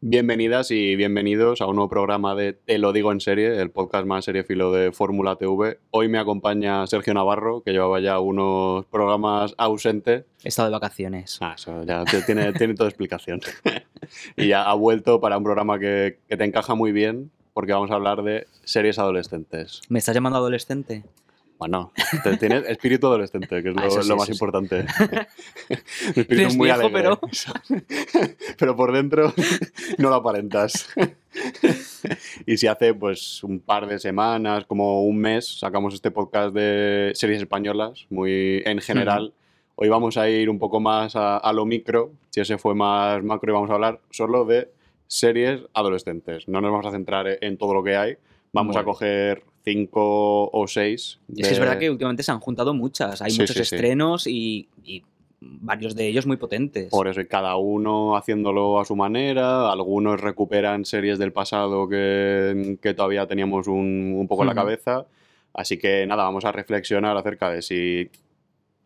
Bienvenidas y bienvenidos a un nuevo programa de Te lo digo en serie, el podcast más seriefilo de Fórmula TV. Hoy me acompaña Sergio Navarro, que llevaba ya unos programas ausente. He estado de vacaciones. Ah, eso ya tiene, tiene toda explicación. y ya ha vuelto para un programa que, que te encaja muy bien, porque vamos a hablar de series adolescentes. ¿Me estás llamando adolescente? Bueno, tienes espíritu adolescente, que es Ah, lo, sí, lo más importante. Un espíritu Eres muy viejo, alegre. pero- pero por dentro no lo aparentas. y si hace pues un par de semanas, como un mes, sacamos este podcast de series españolas, muy en general. Hoy vamos a ir un poco más a, a lo micro. Si ese fue más macro, y vamos a hablar solo de series adolescentes. No nos vamos a centrar en todo lo que hay. Vamos a coger cinco o seis. Es que es verdad que últimamente se han juntado muchas. Hay Sí, muchos sí, sí. estrenos y, y varios de ellos muy potentes. Por eso, y cada uno haciéndolo a su manera, algunos recuperan series del pasado que, que todavía teníamos un, un poco en la cabeza. Así que nada, vamos a reflexionar acerca de si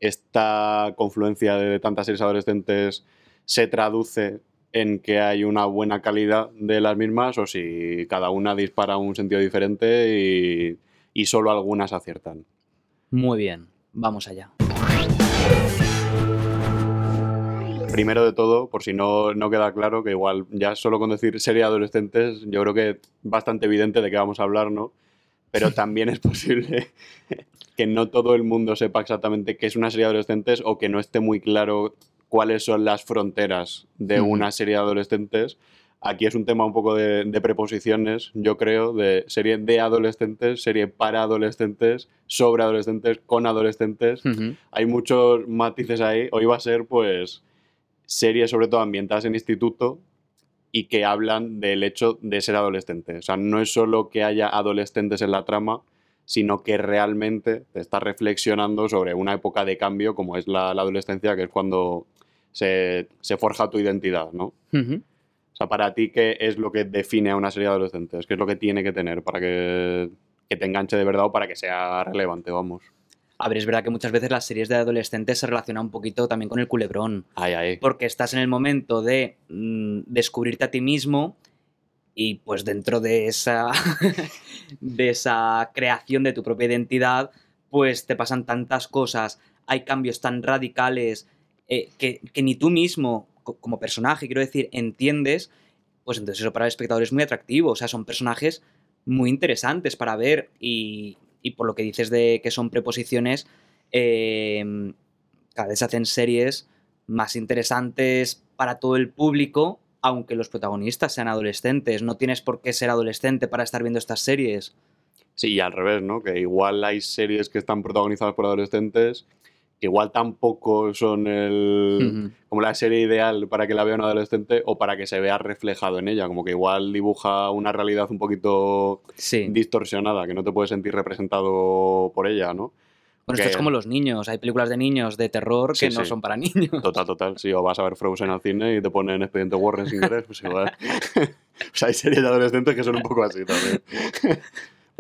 esta confluencia de tantas series adolescentes se traduce en que hay una buena calidad de las mismas o si cada una dispara un sentido diferente y, y solo algunas aciertan. Muy bien, vamos allá. Primero de todo, por si no, no queda claro, que igual ya solo con decir serie adolescentes, yo creo que es bastante evidente de qué vamos a hablar, ¿no? Pero también es posible que no todo el mundo sepa exactamente qué es una serie de adolescentes o que no esté muy claro cuáles son las fronteras de Ujú. una serie de adolescentes. Aquí es un tema un poco de, de preposiciones, yo creo, de serie de adolescentes, serie para adolescentes, sobre adolescentes, con adolescentes hay muchos matices ahí. Hoy va a ser, pues, series sobre todo ambientadas en instituto y que hablan del hecho de ser adolescente. O sea, no es solo que haya adolescentes en la trama, sino que realmente te está reflexionando sobre una época de cambio como es la, la adolescencia, que es cuando se, se forja tu identidad, ¿no? O sea, para ti, ¿qué es lo que define a una serie de adolescentes? ¿Qué es lo que tiene que tener para que, que te enganche de verdad o para que sea relevante, vamos? A ver, es verdad que muchas veces las series de adolescentes se relacionan un poquito también con el culebrón. Ay, ay. Porque estás en el momento de mm, descubrirte a ti mismo y pues dentro de esa, de esa creación de tu propia identidad, pues te pasan tantas cosas, hay cambios tan radicales eh, que, ni tú mismo, co- como personaje, quiero decir, entiendes, pues entonces eso para el espectador es muy atractivo, o sea, son personajes muy interesantes para ver y, y por lo que dices de que son preposiciones, eh, cada vez se hacen series más interesantes para todo el público, aunque los protagonistas sean adolescentes. No tienes por qué ser adolescente para estar viendo estas series. Sí, y al revés, ¿no? Que igual hay series que están protagonizadas por adolescentes, igual tampoco son el, Ujú. como la serie ideal para que la vea un adolescente o para que se vea reflejado en ella, como que igual dibuja una realidad un poquito Sí. distorsionada, que no te puedes sentir representado por ella, ¿no? Bueno, esto es como los niños. Hay películas de niños de terror Sí, que no sí. son para niños. Total, total. Si o vas a ver Frozen al cine y te ponen Expediente Warren sin querer, pues igual. o sea, hay series de adolescentes que son un poco así también.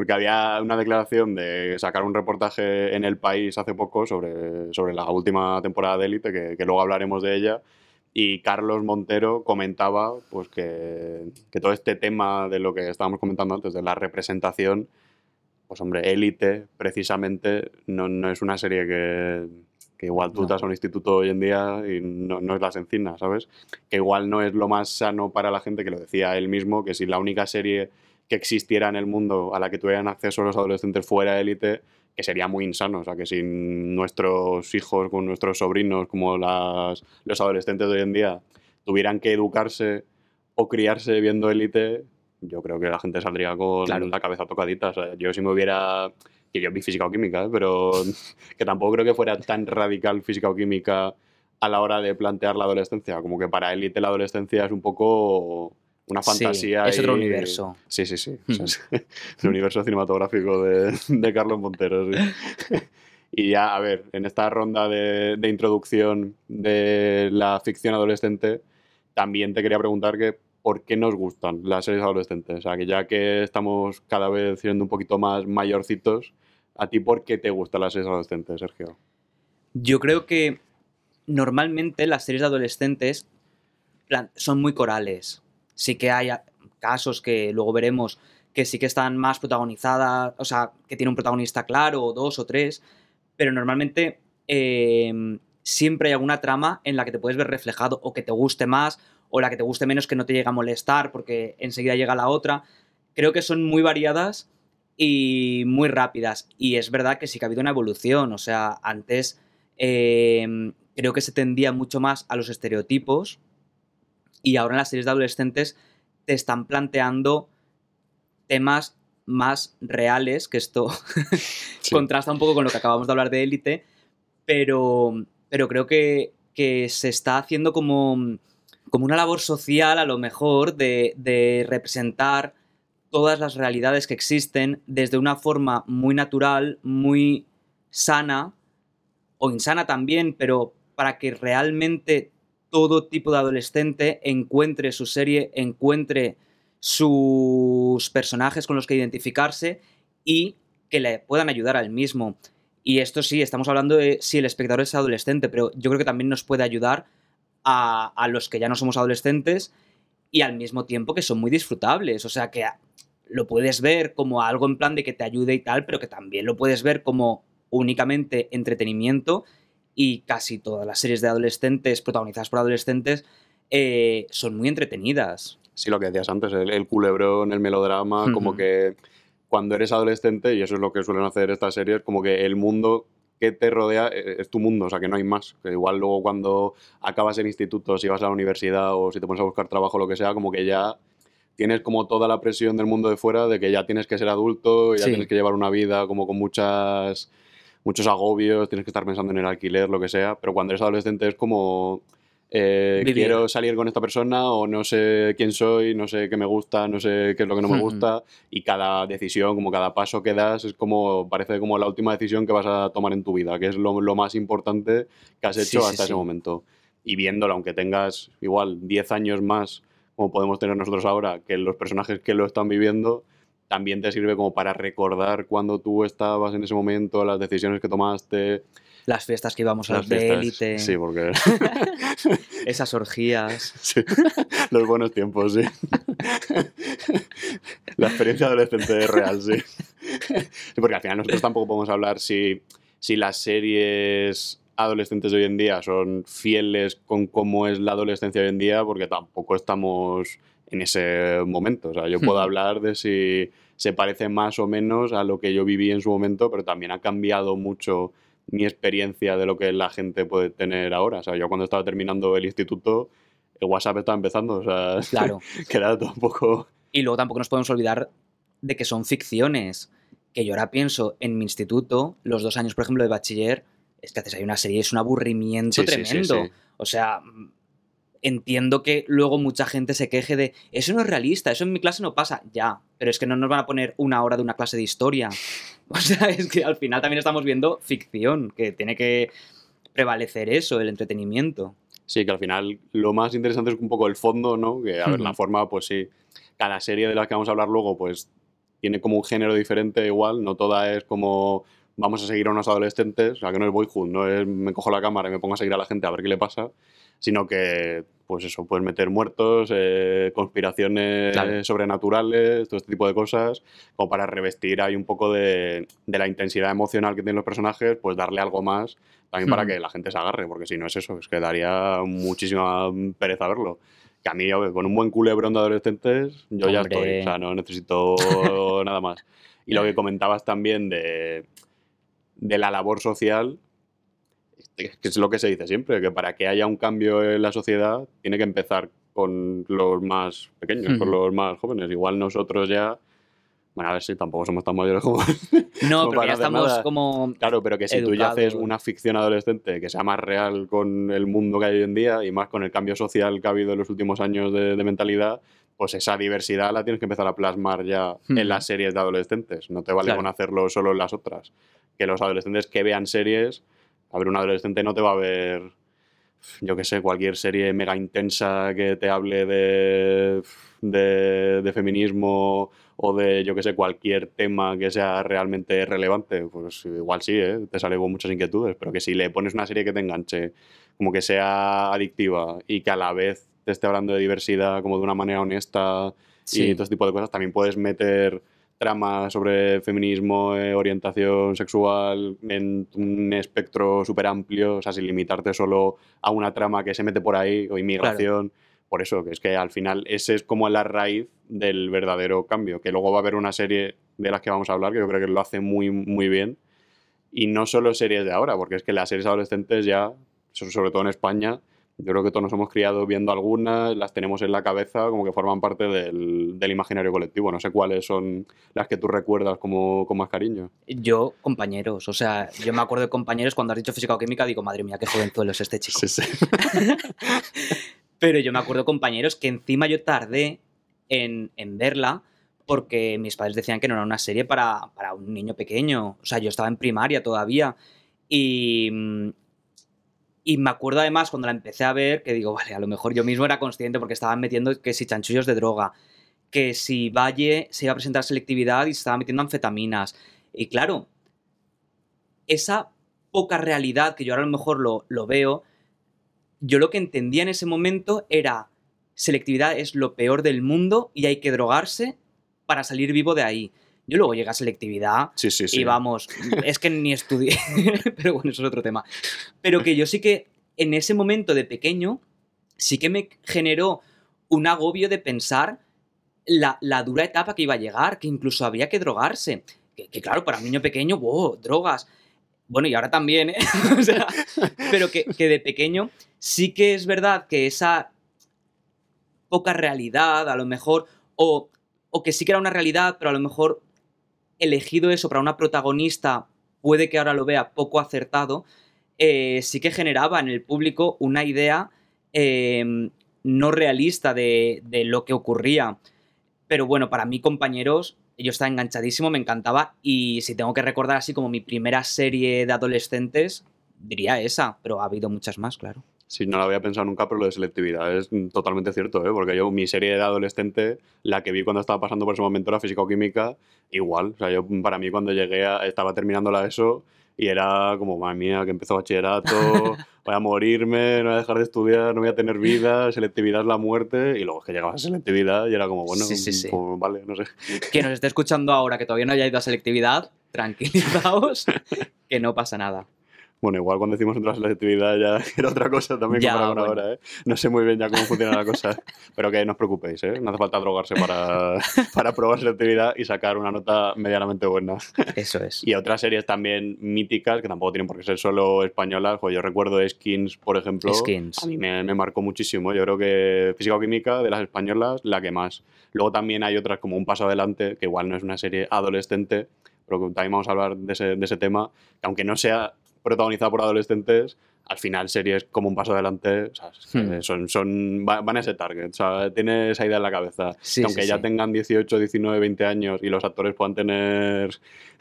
Porque había una declaración de sacar un reportaje en El País hace poco sobre, sobre la última temporada de Élite, que, que luego hablaremos de ella, y Carlos Montero comentaba pues que, que todo este tema de lo que estábamos comentando antes, de la representación, pues hombre, Élite precisamente no, no es una serie que, que igual tú No. vas a un instituto hoy en día y no, no es las encinas, ¿sabes? Que igual no es lo más sano para la gente, que lo decía él mismo, que si la única serie que existiera en el mundo a la que tuvieran acceso los adolescentes fuera élite, que sería muy insano. O sea, que si nuestros hijos, con nuestros sobrinos, como las, los adolescentes de hoy en día, tuvieran que educarse o criarse viendo élite, yo creo que la gente saldría con Claro. la cabeza tocadita. O sea, yo si me hubiera... Que yo vi física o química, ¿eh? pero que tampoco creo que fuera tan radical física o química a la hora de plantear la adolescencia. Como que para élite la adolescencia es un poco una Sí, fantasía. es otro universo. Sí, sí, sí. O sea, es el universo cinematográfico de, de Carlos Montero. sí. Y ya, a ver, en esta ronda de, de introducción de la ficción adolescente, también te quería preguntar que por qué nos gustan las series adolescentes. O sea, que ya que estamos cada vez siendo un poquito más mayorcitos, ¿a ti por qué te gustan las series adolescentes, Sergio? Yo creo que normalmente las series de adolescentes son muy corales. Sí que hay casos que luego veremos que sí que están más protagonizadas, o sea, que tiene un protagonista claro, o dos o tres, pero normalmente em, siempre hay alguna trama en la que te puedes ver reflejado o que te guste más o la que te guste menos que no te llega a molestar porque enseguida llega la otra. Creo que son muy variadas y muy rápidas. Y es verdad que sí que ha habido una evolución. O sea, antes em, creo que se tendía mucho más a los estereotipos y ahora en las series de adolescentes te están planteando temas más reales, que esto contrasta un poco con lo que acabamos de hablar de élite, pero, pero creo que, se está haciendo como, como una labor social a lo mejor de, de representar todas las realidades que existen desde una forma muy natural, muy sana o insana también, pero para que realmente todo tipo de adolescente encuentre su serie, encuentre sus personajes con los que identificarse y que le puedan ayudar al mismo. Y esto sí, estamos hablando de si el espectador es adolescente, pero yo creo que también nos puede ayudar a, a, los que ya no somos adolescentes y al mismo tiempo que son muy disfrutables. O sea que lo puedes ver como algo en plan de que te ayude y tal, pero que también lo puedes ver como únicamente entretenimiento y casi todas las series de adolescentes protagonizadas por adolescentes eh, son muy entretenidas. Sí, lo que decías antes, el, el culebrón, el melodrama, como que cuando eres adolescente, y eso es lo que suelen hacer estas series, como que el mundo que te rodea eh, es tu mundo, o sea, que no hay más. Que igual luego cuando acabas el instituto, si vas a la universidad o si te pones a buscar trabajo lo que sea, como que ya tienes como toda la presión del mundo de fuera de que ya tienes que ser adulto, ya sí. tienes que llevar una vida como con muchas muchos agobios, tienes que estar pensando en el alquiler, lo que sea, pero cuando eres adolescente es como, eh, quiero salir con esta persona o no sé quién soy, no sé qué me gusta, no sé qué es lo que no me gusta y cada decisión, como cada paso que das es como, parece como la última decisión que vas a tomar en tu vida, que es lo, lo más importante que has hecho sí, hasta sí, ese sí. momento. Y viéndolo, aunque tengas igual 10 años más, como podemos tener nosotros ahora, que los personajes que lo están viviendo, también te sirve como para recordar cuando tú estabas en ese momento, las decisiones que tomaste. Las fiestas que íbamos a las de élite. Sí, porque. Esas orgías. Sí, los buenos tiempos, sí. La experiencia adolescente es real, sí. Porque al final nosotros tampoco podemos hablar si, si las series adolescentes de hoy en día son fieles con cómo es la adolescencia hoy en día, porque tampoco estamos en ese momento. O sea, yo puedo hablar de si se parece más o menos a lo que yo viví en su momento, pero también ha cambiado mucho mi experiencia de lo que la gente puede tener ahora. O sea, yo cuando estaba terminando el instituto, el WhatsApp estaba empezando, o sea, claro. queda todo un poco... Y luego tampoco nos podemos olvidar de que son ficciones, que yo ahora pienso en mi instituto, los dos años, por ejemplo, de bachiller, es que haces ahí una serie, es un aburrimiento sí, tremendo. sí, sí. O sea, entiendo que luego mucha gente se queje de eso no es realista, eso en mi clase no pasa. Ya, pero es que no nos van a poner una hora de una clase de historia. O sea, es que al final también estamos viendo ficción, que tiene que prevalecer eso, el entretenimiento. Sí, que al final lo más interesante es un poco el fondo, ¿no? Que, a ver, la forma, pues sí, cada serie de la que vamos a hablar luego, pues tiene como un género diferente igual, no toda es como vamos a seguir a unos adolescentes, o sea, que no es boyhood, no es me cojo la cámara y me pongo a seguir a la gente a ver qué le pasa, sino que, pues eso, puedes meter muertos, eh, conspiraciones claro. sobrenaturales, todo este tipo de cosas, como para revestir ahí un poco de, de, la intensidad emocional que tienen los personajes, pues darle algo más, también para que la gente se agarre, porque si no es eso, es que daría muchísima pereza verlo. Que a mí, con un buen culebrón de adolescentes, yo Hombre. ya estoy, o sea, no necesito nada más. Y lo que comentabas también de, de la labor social, que es lo que se dice siempre, que para que haya un cambio en la sociedad tiene que empezar con los más pequeños, -huh. con los más jóvenes. Igual nosotros ya, bueno, a ver si tampoco somos tan mayores como... No, como pero ya estamos nada. como... Claro, pero que si educados. tú ya haces una ficción adolescente que sea más real con el mundo que hay hoy en día y más con el cambio social que ha habido en los últimos años de, de mentalidad, pues esa diversidad la tienes que empezar a plasmar ya en las series de adolescentes. No te vale claro. con hacerlo solo en las otras. Que los adolescentes que vean series a ver, un adolescente no te va a ver, yo qué sé, cualquier serie mega intensa que te hable de, de, de feminismo o de, yo qué sé, cualquier tema que sea realmente relevante. Pues igual sí, ¿eh? te sale con muchas inquietudes, pero que si le pones una serie que te enganche, como que sea adictiva y que a la vez te esté hablando de diversidad como de una manera honesta Sí. y todo este tipo de cosas. También puedes meter tramas sobre feminismo, eh, orientación sexual en un espectro súper amplio, o sea, sin limitarte solo a una trama que se mete por ahí o inmigración. Por eso, que es que al final ese es como la raíz del verdadero cambio, que luego va a haber una serie de las que vamos a hablar que yo creo que lo hace muy, muy bien. Y no solo series de ahora, porque es que las series adolescentes ya, so- sobre todo en España, yo creo que todos nos hemos criado viendo algunas, las tenemos en la cabeza como que forman parte del, del imaginario colectivo. No sé cuáles son las que tú recuerdas como, con más cariño. Yo, compañeros, o sea, yo me acuerdo de compañeros cuando has dicho física o química, digo, madre mía, qué jovenzuelo es este chico. Sí, sí. Pero yo me acuerdo, compañeros, que encima yo tardé en, en verla porque mis padres decían que no era una serie para, para un niño pequeño. O sea, yo estaba en primaria todavía. Y, mm, y me acuerdo además cuando la empecé a ver que digo, vale, a lo mejor yo mismo era consciente porque estaban metiendo que si chanchullos de droga, que si Valle se iba a presentar selectividad y se estaba metiendo anfetaminas. Y claro, esa poca realidad que yo ahora a lo mejor lo, lo veo, yo lo que entendía en ese momento era selectividad es lo peor del mundo y hay que drogarse para salir vivo de ahí. Yo luego llegué a selectividad Sí, sí, sí. y vamos, es que ni estudié, pero bueno, eso es otro tema. Pero que yo sí que en ese momento de pequeño, sí que me generó un agobio de pensar la, la dura etapa que iba a llegar, que incluso había que drogarse. Que, que claro, para un niño pequeño, wow, drogas. Bueno, y ahora también, ¿eh? O sea, pero que, que de pequeño sí que es verdad que esa poca realidad, a lo mejor, o, o que sí que era una realidad, pero a lo mejor elegido eso para una protagonista puede que ahora lo vea poco acertado, eh, sí que generaba en el público una idea eh, no realista de, de lo que ocurría. Pero bueno, para mí, compañeros, yo estaba enganchadísimo, me encantaba. Y si tengo que recordar así como mi primera serie de adolescentes, diría esa, pero ha habido muchas más, claro. Sí, no lo había pensado nunca, pero lo de selectividad es mm, totalmente cierto, ¿eh? porque yo, mi serie de adolescente, la que vi cuando estaba pasando por ese momento era física o química, igual. O sea, yo, para mí, cuando llegué, a- estaba terminando la ESO y era como, madre mía, que empezó bachillerato, voy a morirme, no voy a dejar de estudiar, no voy a tener vida, selectividad es la muerte. Y luego es que llegaba a selectividad y era como, bueno, Sí, sí, sí. pues vale, no sé. Que nos esté escuchando ahora que todavía no haya ido a selectividad, tranquilizaos, que no pasa nada. Bueno, igual cuando decimos otra selectividad ya era otra cosa también Ya, comparado bueno. ahora, ¿eh? No sé muy bien ya cómo funciona la cosa, pero que no os preocupéis, ¿eh? No hace falta drogarse para, para probar selectividad y sacar una nota medianamente buena. Eso es. Y otras series también míticas, que tampoco tienen por qué ser solo españolas, pues yo recuerdo Skins, por ejemplo. Skins. A mí me, me marcó muchísimo. Yo creo que Física o Química, de las españolas, la que más. Luego también hay otras como Un Paso Adelante, que igual no es una serie adolescente, pero también vamos a hablar de ese, de ese tema, que aunque no sea protagonizada por adolescentes, al final series como Un Paso Adelante, o sea, Hmm. son, son, va- van a ese target, o sea, tiene esa idea en la cabeza. Sí, aunque sí, ya sí. tengan 18, 19, 20 años y los actores puedan tener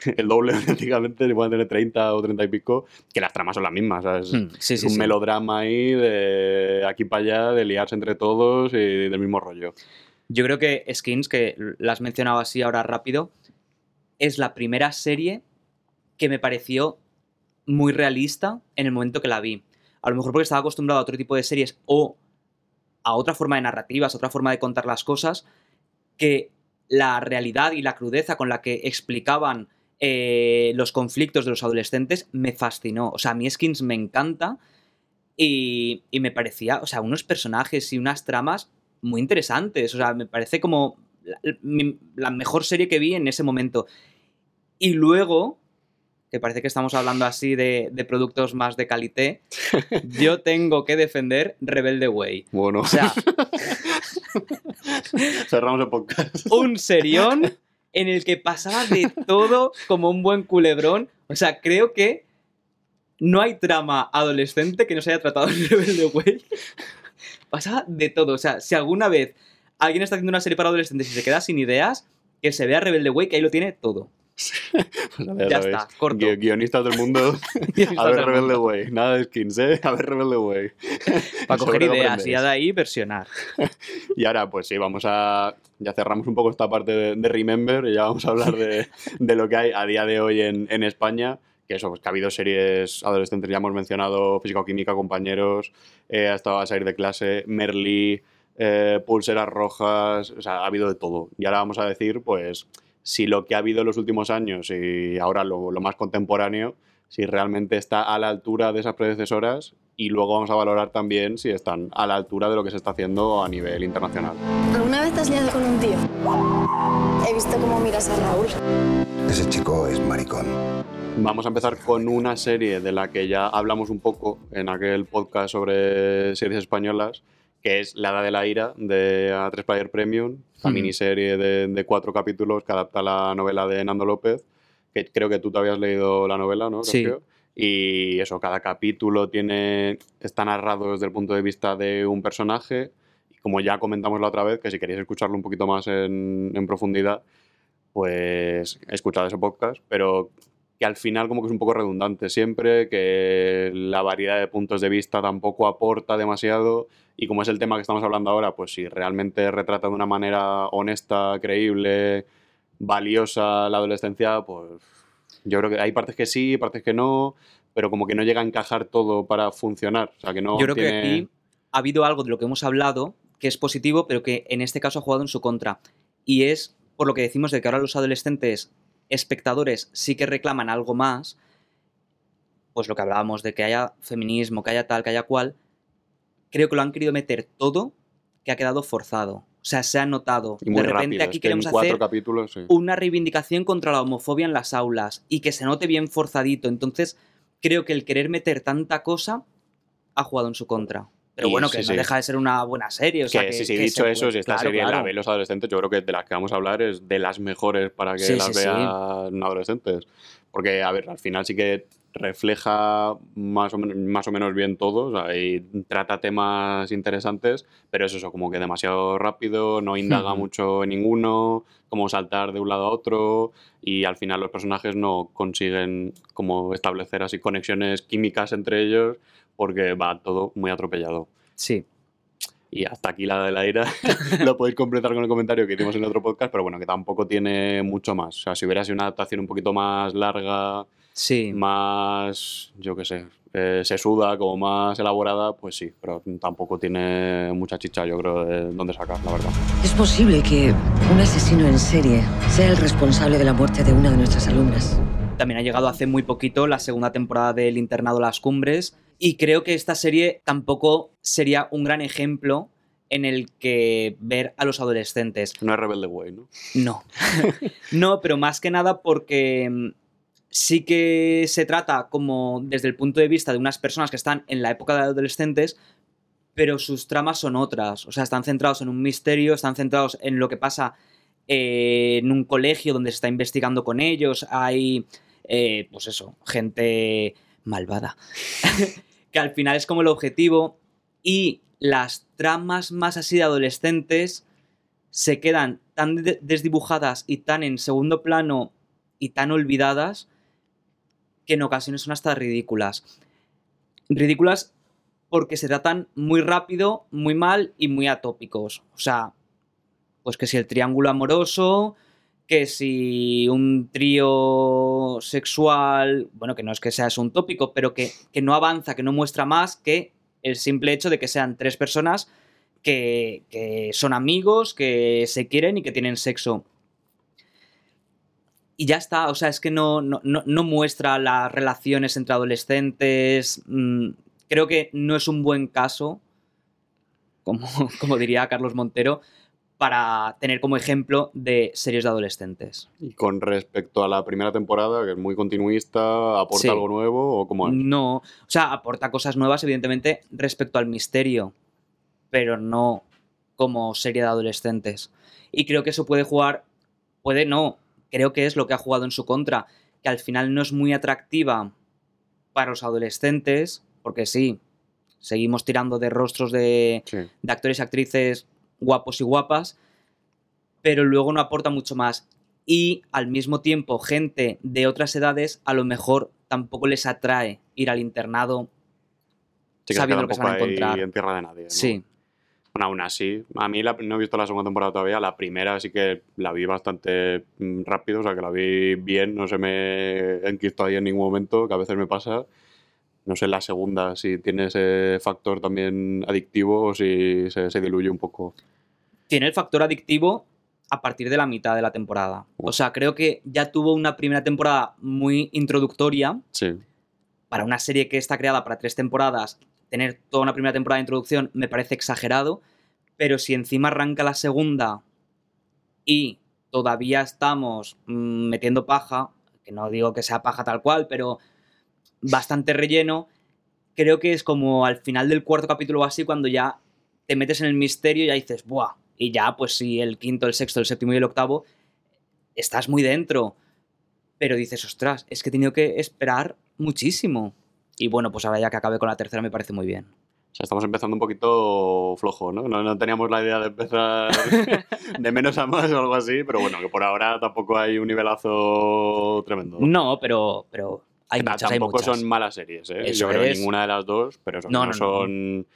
el doble prácticamente, si puedan tener 30 o 30 y pico, que las tramas son las mismas. Hmm, es sí, un melodrama ahí de aquí para allá, de liarse entre todos y del mismo rollo. Yo creo que Skins, que la has mencionado así ahora rápido, es la primera serie que me pareció muy realista en el momento que la vi. A lo mejor porque estaba acostumbrado a otro tipo de series o a otra forma de narrativas, otra forma de contar las cosas, que la realidad y la crudeza con la que explicaban eh, los conflictos de los adolescentes me fascinó. O sea, a mí Skins me encanta y, y me parecía, o sea, unos personajes y unas tramas muy interesantes. O sea, me parece como la, la mejor serie que vi en ese momento. Y luego, que parece que estamos hablando así de, de productos más de calité, yo tengo que defender Rebelde Way. Bueno, O sea, cerramos el podcast. un serión en el que pasaba de todo como un buen culebrón. O sea, creo que no hay trama adolescente que no se haya tratado en Rebelde Way. Pasaba de todo. O sea, si alguna vez alguien está haciendo una serie para adolescentes y se queda sin ideas, que se vea Rebelde Way, que ahí lo tiene todo. Pues ya está, corto. Gui- guionistas del mundo, a ver Rebelde Way. Nada de skins, ¿eh? A ver Rebelde Way. Para coger ideas y de ahí versionar. Y ahora, pues sí, vamos a. Ya cerramos un poco esta parte de, de Remember y ya vamos a hablar de, de lo que hay a día de hoy en, en España. Que eso, pues que ha habido series adolescentes, ya hemos mencionado Física o Química, compañeros, eh, ha estado a salir de clase, Merly, eh, pulseras rojas, o sea, ha habido de todo. Y ahora vamos a decir, pues, si lo que ha habido en los últimos años y ahora lo, lo más contemporáneo, si realmente está a la altura de esas predecesoras y luego vamos a valorar también si están a la altura de lo que se está haciendo a nivel internacional. ¿Alguna vez te has liado con un tío? He visto cómo miras a Raúl. Ese chico es maricón. Vamos a empezar con una serie de la que ya hablamos un poco en aquel podcast sobre series españolas, que es La Edad de la Ira de A3 Player Premium, la miniserie de, de cuatro capítulos que adapta la novela de Nando López, que creo que tú te habías leído la novela, ¿no? Sí. Y eso, cada capítulo tiene, está narrado desde el punto de vista de un personaje. Y como ya comentamos la otra vez, que si queréis escucharlo un poquito más en, en profundidad, pues escuchad ese podcast, pero que al final como que es un poco redundante siempre, que la variedad de puntos de vista tampoco aporta demasiado y como es el tema que estamos hablando ahora, pues si realmente retrata de una manera honesta, creíble, valiosa la adolescencia, pues yo creo que hay partes que sí, partes que no, pero como que no llega a encajar todo para funcionar. O sea, que no Yo creo que aquí ha habido algo de lo que hemos hablado que es positivo, pero que en este caso ha jugado en su contra. Y es por lo que decimos de que ahora los adolescentes espectadores sí que reclaman algo más, pues lo que hablábamos de que haya feminismo, que haya tal, que haya cual, creo que lo han querido meter todo que ha quedado forzado. O sea, se ha notado. y de repente rápido, aquí es que en queremos cuatro hacer capítulos, sí. una reivindicación contra la homofobia en las aulas y que se note bien forzadito. Entonces, creo que el querer meter tanta cosa ha jugado en su contra. Pero bueno, sí, que no sí. deja de ser una buena serie. O sea, que, que, sí, sí, que dicho eso, puede- si esta claro, serie la claro. ven los adolescentes, yo creo que de las que vamos a hablar es de las mejores para que Sí, las sí, sí. vean adolescentes. Porque, a ver, al final sí que refleja más o, más o menos bien todo, o sea, y trata temas interesantes, pero es eso, como que demasiado rápido, no indaga mucho en ninguno, como saltar de un lado a otro, y al final los personajes no consiguen como establecer así conexiones químicas entre ellos, porque va todo muy atropellado. Sí. Y hasta aquí la de la ira. Lo podéis completar con el comentario que hicimos en otro podcast, pero bueno, que tampoco tiene mucho más. O sea, si hubiera sido una adaptación un poquito más larga, Sí. más, yo qué sé, eh, sesuda, como más elaborada, pues sí, pero tampoco tiene mucha chicha, yo creo, de dónde sacar, la verdad. Es posible que un asesino en serie sea el responsable de la muerte de una de nuestras alumnas. También ha llegado hace muy poquito la segunda temporada del internado Las Cumbres. Y creo que esta serie tampoco sería un gran ejemplo en el que ver a los adolescentes. No es Rebelde Way, ¿no? No. no, pero más que nada porque mm, sí que se trata como desde el punto de vista de unas personas que están en la época de adolescentes, pero sus tramas son otras. O sea, están centrados en un misterio, están centrados en lo que pasa eh, en un colegio donde se está investigando con ellos. Hay, eh, pues eso, gente malvada. que al final es como el objetivo. Y las tramas más así de adolescentes se quedan tan de- desdibujadas y tan en segundo plano y tan olvidadas que en ocasiones son hasta ridículas. Ridículas porque se tratan muy rápido, muy mal y muy atópicos. O sea, pues que si el triángulo amoroso, que si un trío sexual, bueno, que no es que sea un tópico, pero que, que no avanza, que no muestra más que el simple hecho de que sean tres personas que, que son amigos, que se quieren y que tienen sexo. Y ya está, o sea, es que no, no, no- no muestra las relaciones entre adolescentes. mm, creo que no es un buen caso, como, como diría Carlos Montero, para tener como ejemplo de series de adolescentes. Y con respecto a la primera temporada, que es muy continuista, ¿aporta Sí. algo nuevo o cómo es? No, o sea, aporta cosas nuevas, evidentemente, respecto al misterio, pero no como serie de adolescentes. Y creo que eso puede jugar, puede no, creo que es lo que ha jugado en su contra, que al final no es muy atractiva para los adolescentes, porque sí, seguimos tirando de rostros de, Sí. de actores y actrices guapos y guapas, pero luego no aporta mucho más. Y al mismo tiempo, gente de otras edades a lo mejor tampoco les atrae ir al internado Sí, sabiendo lo que se van a encontrar. en tierra de nadie. ¿no? Sí, Bueno, aún así, a mí la- no he visto la segunda temporada todavía. La primera sí que la vi bastante mm, rápido, o sea que la vi bien, no se me enquistó ahí en ningún momento, que a veces me pasa. No sé la segunda si tiene ese factor también adictivo o si se, se diluye un poco. Tiene el factor adictivo a partir de la mitad de la temporada. O sea, creo que ya tuvo una primera temporada muy introductoria. Sí. Para una serie que está creada para tres temporadas, tener toda una primera temporada de introducción me parece exagerado. Pero si encima arranca la segunda y todavía estamos mm, metiendo paja, que no digo que sea paja tal cual, pero bastante relleno, creo que es como al final del cuarto capítulo o así, cuando ya te metes en el misterio y ya dices, ¡buah! Y ya, pues si el quinto, el sexto, el séptimo y el octavo, estás muy dentro. Pero dices, ostras, es que he tenido que esperar muchísimo. Y bueno, pues ahora ya que acabe con la tercera me parece muy bien. O sea, estamos empezando un poquito flojo, ¿no? ¿no? No teníamos la idea de empezar de menos a más o algo así, pero bueno, que por ahora tampoco hay un nivelazo tremendo. No, pero, pero hay Ta- muchas, hay tampoco muchas. son malas series, ¿eh? Eso Yo creo que es. ninguna de las dos, pero eso, No, no, no, no. son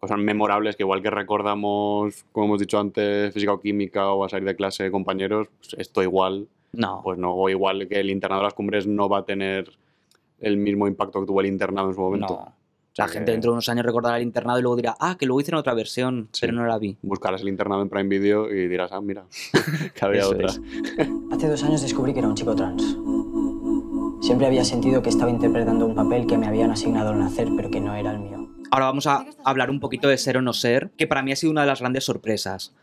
cosas memorables que igual que recordamos, como hemos dicho antes, física o química o a salir de clase compañeros, pues esto igual, No, pues no, o igual que el internado de las cumbres no va a tener el mismo impacto que tuvo el internado en su momento. no. La O sea gente que dentro de unos años recordará el internado y luego dirá, ah, que luego hicieron otra versión, Sí. pero no la vi. Buscarás el internado en Prime Video y dirás, ah, mira, que había otra. Hace dos años descubrí que era un chico trans. Siempre había sentido que estaba interpretando un papel que me habían asignado al nacer, pero que no era el mío. Ahora vamos a hablar un poquito de ser o no ser, que para mí ha sido una de las grandes sorpresas.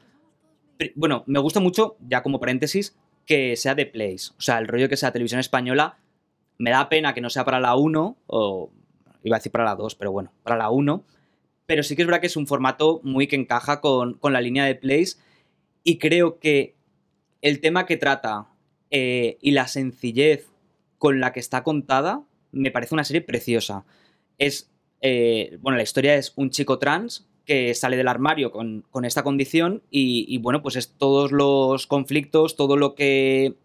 Bueno, me gusta mucho, ya como paréntesis, que sea de Place. O sea, el rollo que sea televisión española, me da pena que no sea para la 1, o iba a decir para la 2, pero bueno, para la 1. Pero sí que es verdad que es un formato muy que encaja con, con la línea de Place y creo que el tema que trata eh, y la sencillez con la que está contada me parece una serie preciosa. Es eh, bueno, la historia es un chico trans que sale del armario con, con esta condición y, bueno, pues es todos los conflictos, todo lo que,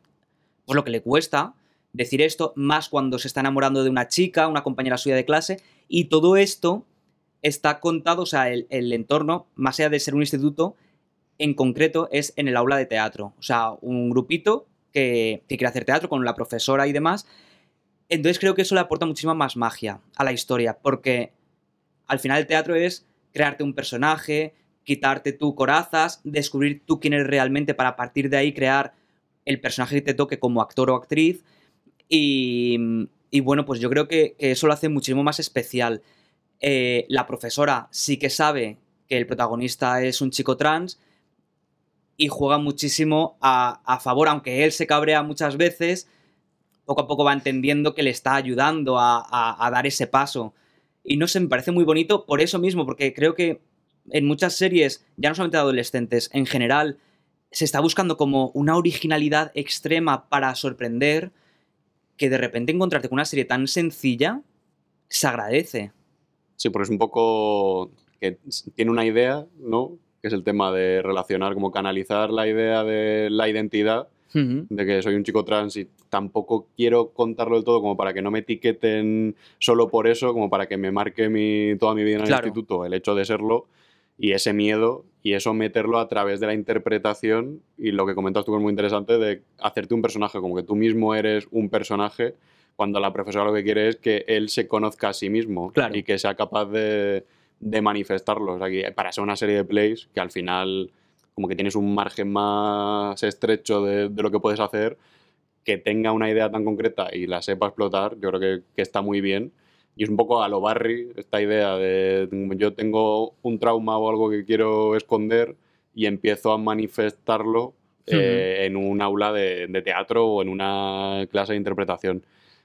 pues lo que le cuesta decir esto, más cuando se está enamorando de una chica, una compañera suya de clase, y todo esto está contado, o sea, el, el entorno, más allá de ser un instituto, en concreto es en el aula de teatro, o sea, un grupito que, quiere hacer teatro con la profesora y demás, entonces creo que eso le aporta muchísima más magia a la historia, porque al final el teatro es crearte un personaje, quitarte tú corazas, descubrir tú quién eres realmente para partir de ahí crear el personaje que te toque como actor o actriz. Y, bueno, pues yo creo que, que eso lo hace muchísimo más especial. Eh, la profesora sí que sabe que el protagonista es un chico trans y juega muchísimo a, a favor, aunque él se cabrea muchas veces, poco a poco va entendiendo que le está ayudando a, a- dar ese paso. Y no sé, me parece muy bonito por eso mismo, porque creo que en muchas series, ya no solamente adolescentes, en general, se está buscando como una originalidad extrema para sorprender, que de repente encontrarte con una serie tan sencilla se agradece. Sí, porque es un poco que tiene una idea, ¿no? Que es el tema de relacionar, como canalizar la idea de la identidad, de que soy un chico trans y tampoco quiero contarlo del todo como para que no me etiqueten solo por eso, como para que me marque mi, toda mi vida en el Claro. instituto el hecho de serlo y ese miedo y eso meterlo a través de la interpretación y lo que comentas tú que es muy interesante de hacerte un personaje, como que tú mismo eres un personaje cuando la profesora lo que quiere es que él se conozca a sí mismo Claro. y que sea capaz de, de manifestarlo. O sea, que para ser una serie de plays que al final como que tienes un margen más estrecho de, de lo que puedes hacer, que tenga una idea tan concreta y la sepa explotar, yo creo que, que está muy bien. Y es un poco a lo Barry esta idea de yo tengo un trauma o algo que quiero esconder y empiezo a manifestarlo eh, en un aula de, de teatro o en una clase de interpretación.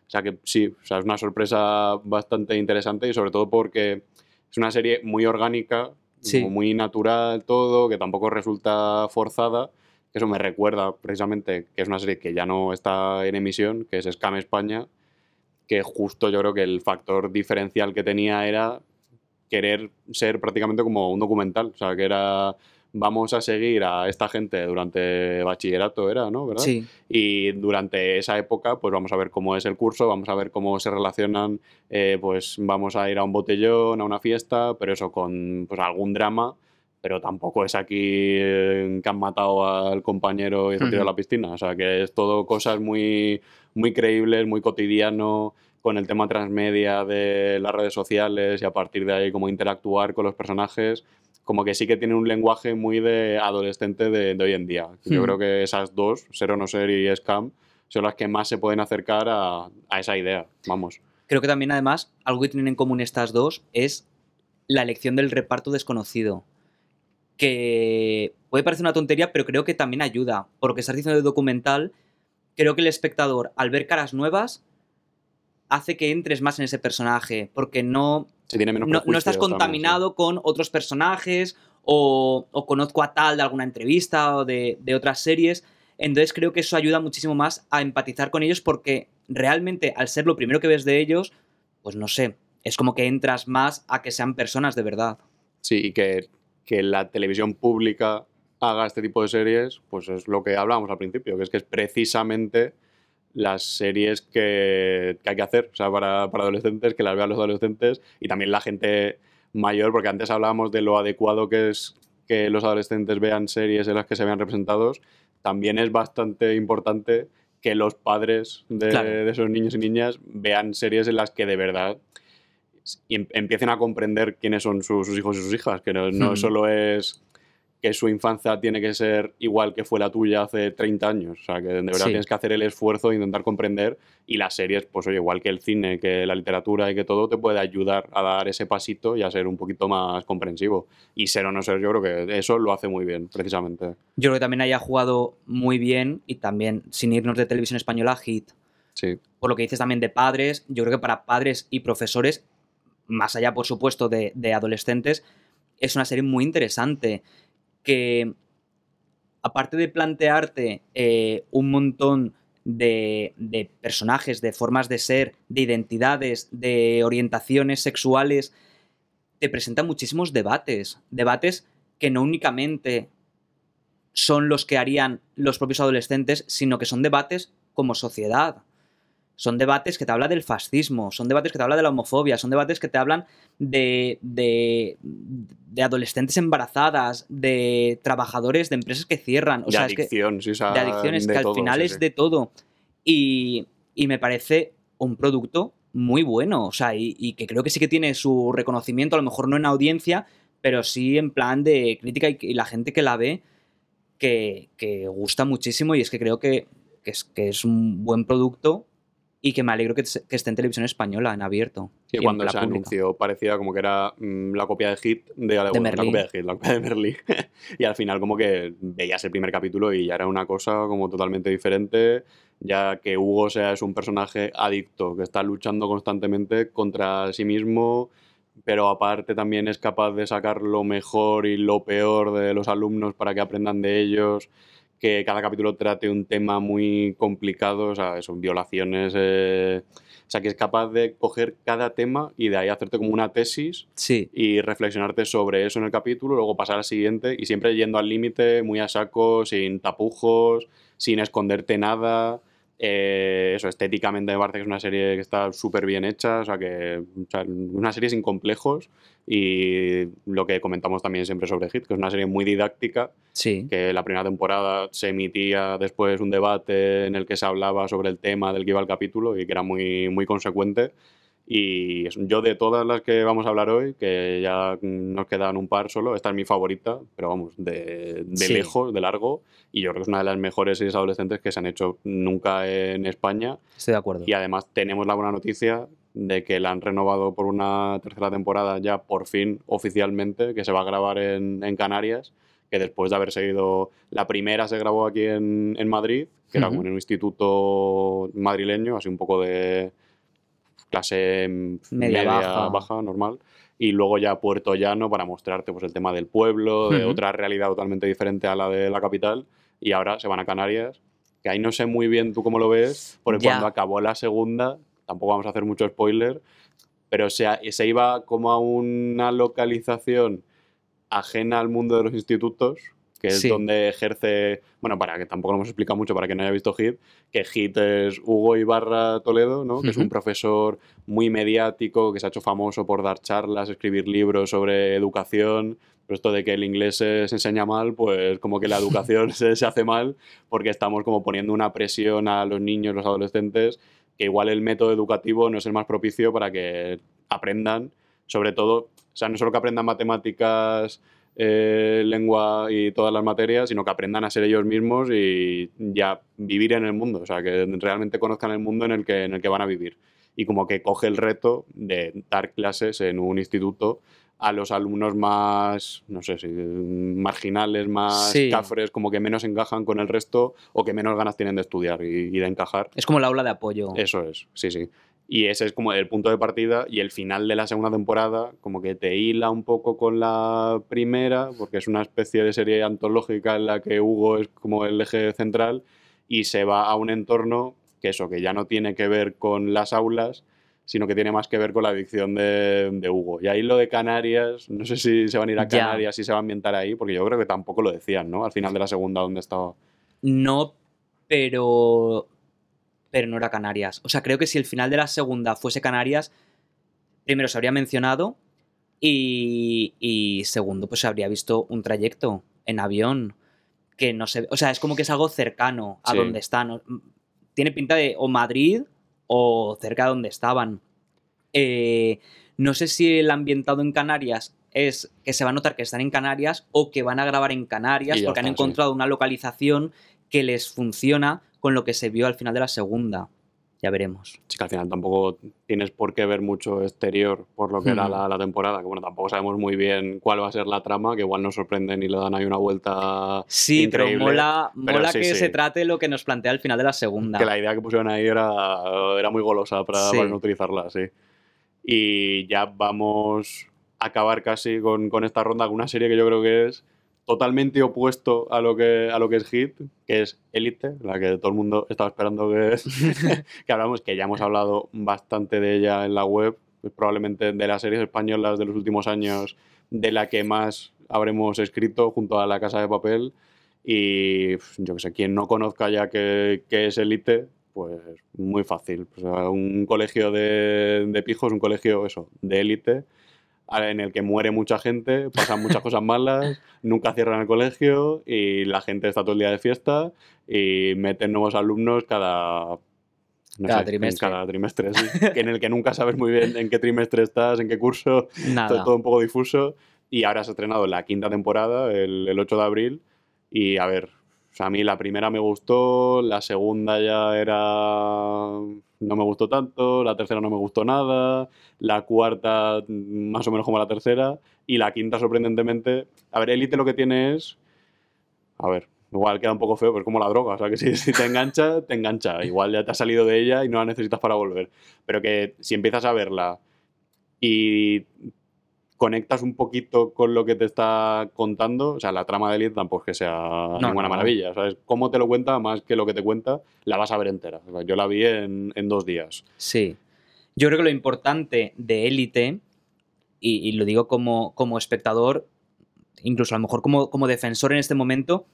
O sea que sí, o sea, es una sorpresa bastante interesante y sobre todo porque es una serie muy orgánica, Sí. muy natural todo, que tampoco resulta forzada. Eso me recuerda precisamente que es una serie que ya no está en emisión, que es Scam España, que justo yo creo que el factor diferencial que tenía era querer ser prácticamente como un documental. O sea, que era vamos a seguir a esta gente durante bachillerato, era, ¿no? ¿Verdad? Sí. Y durante esa época, pues vamos a ver cómo es el curso, vamos a ver cómo se relacionan, eh, pues vamos a ir a un botellón, a una fiesta, pero eso con pues, algún drama, pero tampoco es aquí eh, que han matado al compañero y se han tirado a la piscina. O sea, que es todo cosas muy, muy creíbles, muy cotidiano, con el tema transmedia de las redes sociales y a partir de ahí como interactuar con los personajes, como que sí que tiene un lenguaje muy de adolescente de, de hoy en día. Yo Hmm. creo que esas dos, Ser o no ser y Scam, son las que más se pueden acercar a, a esa idea, vamos. Creo que también, además, algo que tienen en común estas dos es la elección del reparto desconocido. Que puede parecer una tontería, pero creo que también ayuda. Por lo que estás diciendo del documental, creo que el espectador, al ver caras nuevas, hace que entres más en ese personaje. Porque no, Se tiene menos no, no estás prejuicios también, sí. contaminado con otros personajes o, o conozco a tal de alguna entrevista o de, de otras series. Entonces creo que eso ayuda muchísimo más a empatizar con ellos porque realmente al ser lo primero que ves de ellos, pues no sé, es como que entras más a que sean personas de verdad. Sí, y que, que la televisión pública haga este tipo de series, pues es lo que hablábamos al principio, que es que es precisamente las series que, que hay que hacer o sea, para, para adolescentes, que las vean los adolescentes y también la gente mayor, porque antes hablábamos de lo adecuado que es que los adolescentes vean series en las que se vean representados, también es bastante importante que los padres de, Claro. de esos niños y niñas vean series en las que de verdad em- empiecen a comprender quiénes son su- sus hijos y sus hijas, que no, no Hmm. solo es que su infancia tiene que ser igual que fue la tuya hace 30 años, o sea, que de verdad Sí. tienes que hacer el esfuerzo de intentar comprender y las series, pues oye, igual que el cine, que la literatura y que todo, te puede ayudar a dar ese pasito y a ser un poquito más comprensivo. Y ser o no ser, yo creo que eso lo hace muy bien, precisamente. Yo creo que también haya jugado muy bien y también, sin irnos de televisión española, Hit. Sí. por lo que dices también de padres, yo creo que para padres y profesores, más allá por supuesto de, de adolescentes, es una serie muy interesante que aparte de plantearte eh, un montón de, de personajes, de formas de ser, de identidades, de orientaciones sexuales, te presenta muchísimos debates, debates que no únicamente son los que harían los propios adolescentes, sino que son debates como sociedad. Son debates que te hablan del fascismo, son debates que te hablan de la homofobia, son debates que te hablan de, de, de adolescentes embarazadas, de trabajadores de empresas que cierran. O de sea, es que- adicción, sea, de adicciones, de que al final sí, es sí. de todo. Y, y me parece un producto muy bueno, o sea, y, y que creo que sí que tiene su reconocimiento, a lo mejor no en audiencia, pero sí en plan de crítica y, y la gente que la ve, que, que gusta muchísimo y es que creo que, que es, que es un buen producto y que me alegro que, que esté en televisión española, en abierto. Sí, en cuando se pública. anunció parecía como que era mm, la copia de Hit de, bueno, la copia de Hit, la copia de Merlí. y al final como que veías el primer capítulo y ya era una cosa como totalmente diferente, ya que Hugo o sea, es un personaje adicto que está luchando constantemente contra sí mismo, pero aparte también es capaz de sacar lo mejor y lo peor de los alumnos para que aprendan de ellos que cada capítulo trate un tema muy complicado, o sea, son violaciones, eh, o sea, que es capaz de coger cada tema y de ahí hacerte como una tesis Sí, y reflexionarte sobre eso en el capítulo, luego pasar al siguiente y siempre yendo al límite, muy a saco, sin tapujos, sin esconderte nada. Eh, eso, estéticamente me parece que es una serie que está súper bien hecha, o sea, que o sea, una serie sin complejos y lo que comentamos también siempre sobre Hit, que es una serie muy didáctica, sí. que la primera temporada se emitía después un debate en el que se hablaba sobre el tema del que iba el capítulo y que era muy, muy consecuente. Y yo de todas las que vamos a hablar hoy, que ya nos quedan un par solo, esta es mi favorita, pero vamos, de, de Sí. lejos, de largo, y yo creo que es una de las mejores series adolescentes que se han hecho nunca en España. Estoy de acuerdo. Y además tenemos la buena noticia de que la han renovado por una tercera temporada ya por fin oficialmente, que se va a grabar en, en Canarias, que después de haber seguido, la primera se grabó aquí en, en Madrid, que era Ujú. como en un instituto madrileño, así un poco de clase mm, Media baja. baja, normal. Y luego ya Puerto Llano para mostrarte pues, el tema del pueblo, de Ujú. otra realidad totalmente diferente a la de la capital. Y ahora se van a Canarias, que ahí no sé muy bien tú cómo lo ves, porque Ya. cuando acabó la segunda, tampoco vamos a hacer mucho spoiler, pero se, se iba como a una localización ajena al mundo de los institutos, que es Sí. donde ejerce, bueno, para que tampoco lo hemos explicado mucho para que no haya visto HIT, que HIT es Hugo Ibarra Toledo, ¿no? que es un profesor muy mediático, que se ha hecho famoso por dar charlas, escribir libros sobre educación, pero esto de que el inglés se, se enseña mal, pues como que la educación se, se hace mal, porque estamos como poniendo una presión a los niños, los adolescentes, que igual el método educativo no es el más propicio para que aprendan, sobre todo, o sea, no solo que aprendan matemáticas, eh, lengua y todas las materias, sino que aprendan a ser ellos mismos y ya vivir en el mundo, o sea, que realmente conozcan el mundo en el que, en el que van a vivir. Y como que coge el reto de dar clases en un instituto a los alumnos más, no sé si marginales, más Sí. cafres, como que menos encajan con el resto o que menos ganas tienen de estudiar y, y de encajar. Es como el aula de apoyo. Eso es, sí, sí. Y ese es como el punto de partida y el final de la segunda temporada, como que te hila un poco con la primera, porque es una especie de serie antológica en la que Hugo es como el eje central y se va a un entorno que eso, que ya no tiene que ver con las aulas, sino que tiene más que ver con la adicción de, de Hugo. Y ahí lo de Canarias, no sé si se van a ir a. Canarias, si se va a ambientar ahí, porque yo creo que tampoco lo decían, ¿no? Al final de la segunda, donde estaba. No, pero. Pero no era Canarias. O sea, creo que si el final de la segunda fuese Canarias, primero se habría mencionado y, y segundo, pues se habría visto un trayecto en avión que no se. O sea, es como que es algo cercano a Sí. donde están. Tiene pinta de o Madrid o cerca de donde estaban. Eh, no sé si el ambientado en Canarias es que se va a notar que están en Canarias o que van a grabar en Canarias porque han sí. encontrado una localización que les funciona con lo que se vio al final de la segunda. Ya veremos. Sí, que al final tampoco tienes por qué ver mucho exterior por lo que era Hmm. la, la temporada. Que bueno, tampoco sabemos muy bien cuál va a ser la trama, que igual nos sorprenden y le dan ahí una vuelta. Sí, increíble. pero mola, pero mola sí, que sí. se trate lo que nos plantea al final de la segunda. Que la idea que pusieron ahí era, era muy golosa para, Sí. para no utilizarla, sí. Y ya vamos a acabar casi con, con esta ronda con una serie que yo creo que es totalmente opuesto a lo que, a lo que es Hit, que es Elite, la que todo el mundo estaba esperando que, que hablamos, que ya hemos hablado bastante de ella en la web, pues probablemente de las series españolas de los últimos años, de la que más habremos escrito junto a La Casa de Papel. Y yo que sé, quien no conozca ya qué es Elite, pues muy fácil. Pues, un colegio de, de pijos, un colegio eso, de élite, en el que muere mucha gente, pasan muchas cosas malas, nunca cierran el colegio y la gente está todo el día de fiesta y meten nuevos alumnos cada... no Cada sé, trimestre. Cada trimestre, sí. que en el que nunca sabes muy bien en qué trimestre estás, en qué curso, Nada. todo, todo un poco difuso. Y ahora se ha estrenado la quinta temporada, el, el 8 de abril. Y a ver, o sea, a mí la primera me gustó, la segunda ya era. no me gustó tanto, la tercera no me gustó nada, la cuarta más o menos como la tercera, y la quinta, sorprendentemente. A ver, Elite lo que tiene es. A ver, igual queda un poco feo, pero es como la droga, o sea, que si te engancha, te engancha. Igual ya te has salido de ella y no la necesitas para volver. Pero que si empiezas a verla y conectas un poquito con lo que te está contando, o sea, la trama de Elite tampoco es que sea ninguna no. maravilla, ¿sabes? Cómo te lo cuenta más que lo que te cuenta, la vas a ver entera. O sea, yo la vi en, en dos días. Sí. Yo creo que lo importante de Élite, y, y lo digo como, como espectador, incluso a lo mejor como, como defensor en este momento,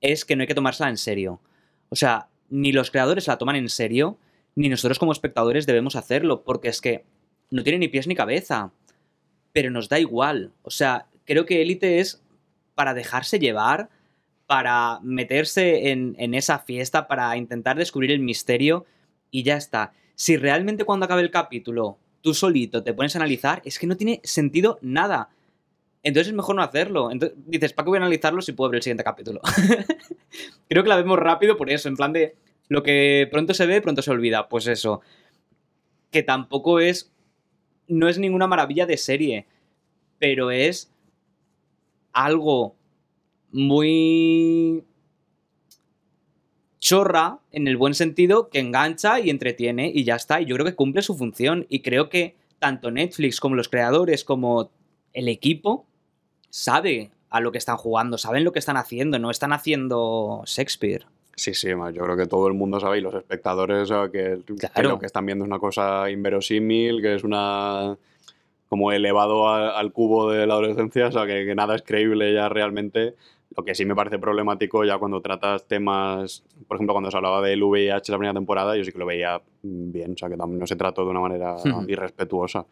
es que no hay que tomársela en serio. O sea, ni los creadores la toman en serio, ni nosotros como espectadores debemos hacerlo, porque es que no tiene ni pies ni cabeza. Pero nos da igual. O sea, creo que Élite es para dejarse llevar, para meterse en, esa fiesta, para intentar descubrir el misterio y ya está. Si realmente cuando acabe el capítulo tú solito te pones a analizar, es que no tiene sentido nada. Entonces es mejor no hacerlo. Entonces dices, ¿para qué voy a analizarlo si puedo ver el siguiente capítulo? Creo que la vemos rápido por eso, en plan de lo que pronto se ve, pronto se olvida. Pues eso. Que tampoco es. No es ninguna maravilla de serie, pero es algo muy chorra en el buen sentido que engancha y entretiene y ya está. Y yo creo que cumple su función y creo que tanto Netflix como los creadores como el equipo sabe a lo que están jugando, saben lo que están haciendo, no están haciendo Shakespeare. Sí, sí, yo creo que todo el mundo sabe y los espectadores que, que lo que están viendo es una cosa inverosímil, que es una como elevado a- al cubo de la adolescencia, o sea, que, que nada es creíble ya realmente. Lo que sí me parece problemático ya cuando tratas temas, por ejemplo, cuando se hablaba del VIH la primera temporada, yo sí que lo veía bien, o sea, que no se trató de una manera Ujú. irrespetuosa.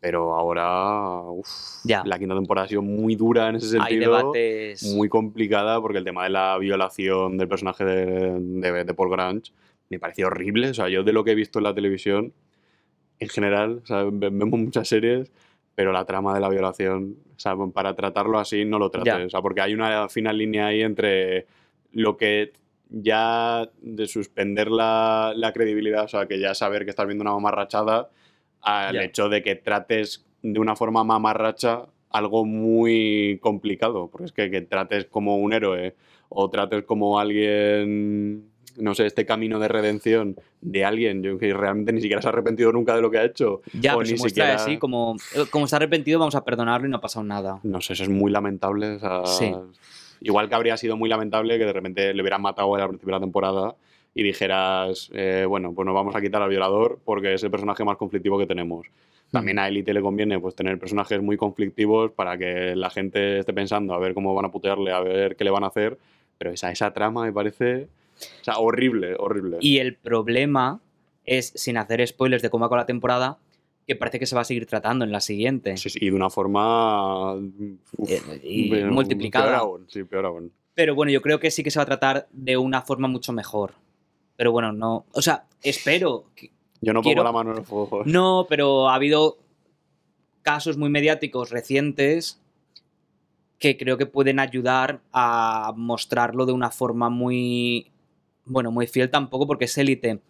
Pero ahora, uf, Ya. la quinta temporada ha sido muy dura en ese sentido Hay debates... muy complicada porque el tema de la violación del personaje de, de, de Paul Grange me pareció horrible. O sea, yo de lo que he visto en la televisión, en general, o sea, ve- vemos muchas series, pero la trama de la violación, sea, para tratarlo así no lo trates. Ya. O sea, porque hay una fina línea ahí entre lo que ya de suspender la, la credibilidad, o sea, que ya saber que estás viendo una mamarrachada, al Ya. hecho de que trates de una forma mamarracha algo muy complicado, porque es que, que trates como un héroe o trates como alguien, no sé, este camino de redención de alguien yo, que realmente ni siquiera se ha arrepentido nunca de lo que ha hecho. Ya, o pero se ni siquiera- así, como, eh, como está arrepentido, vamos a perdonarlo y no ha pasado nada. No sé, eso es muy lamentable. o sea, Sí. Igual que habría sido muy lamentable que de repente le hubieran matado al principio de la temporada y dijeras, eh, bueno, pues nos vamos a quitar al violador porque es el personaje más conflictivo que tenemos. También a Elite le conviene pues tener personajes muy conflictivos para que la gente esté pensando a ver cómo van a putearle, a ver qué le van a hacer. Pero esa, esa trama me parece o sea, horrible, horrible. Y el problema es, sin hacer spoilers de cómo va con la temporada, que parece que se va a seguir tratando en la siguiente. Sí, sí, y de una forma uf, Eh, y multiplicada. Peor aún, sí, peor aún. Pero bueno, yo creo que sí que se va a tratar de una forma mucho mejor. Pero bueno, no. O sea, espero. que- Yo no Quiero- pongo la mano en el fuego. No, pero ha habido casos muy mediáticos recientes que creo que pueden ayudar a mostrarlo de una forma muy. Bueno, muy fiel tampoco, porque es élite.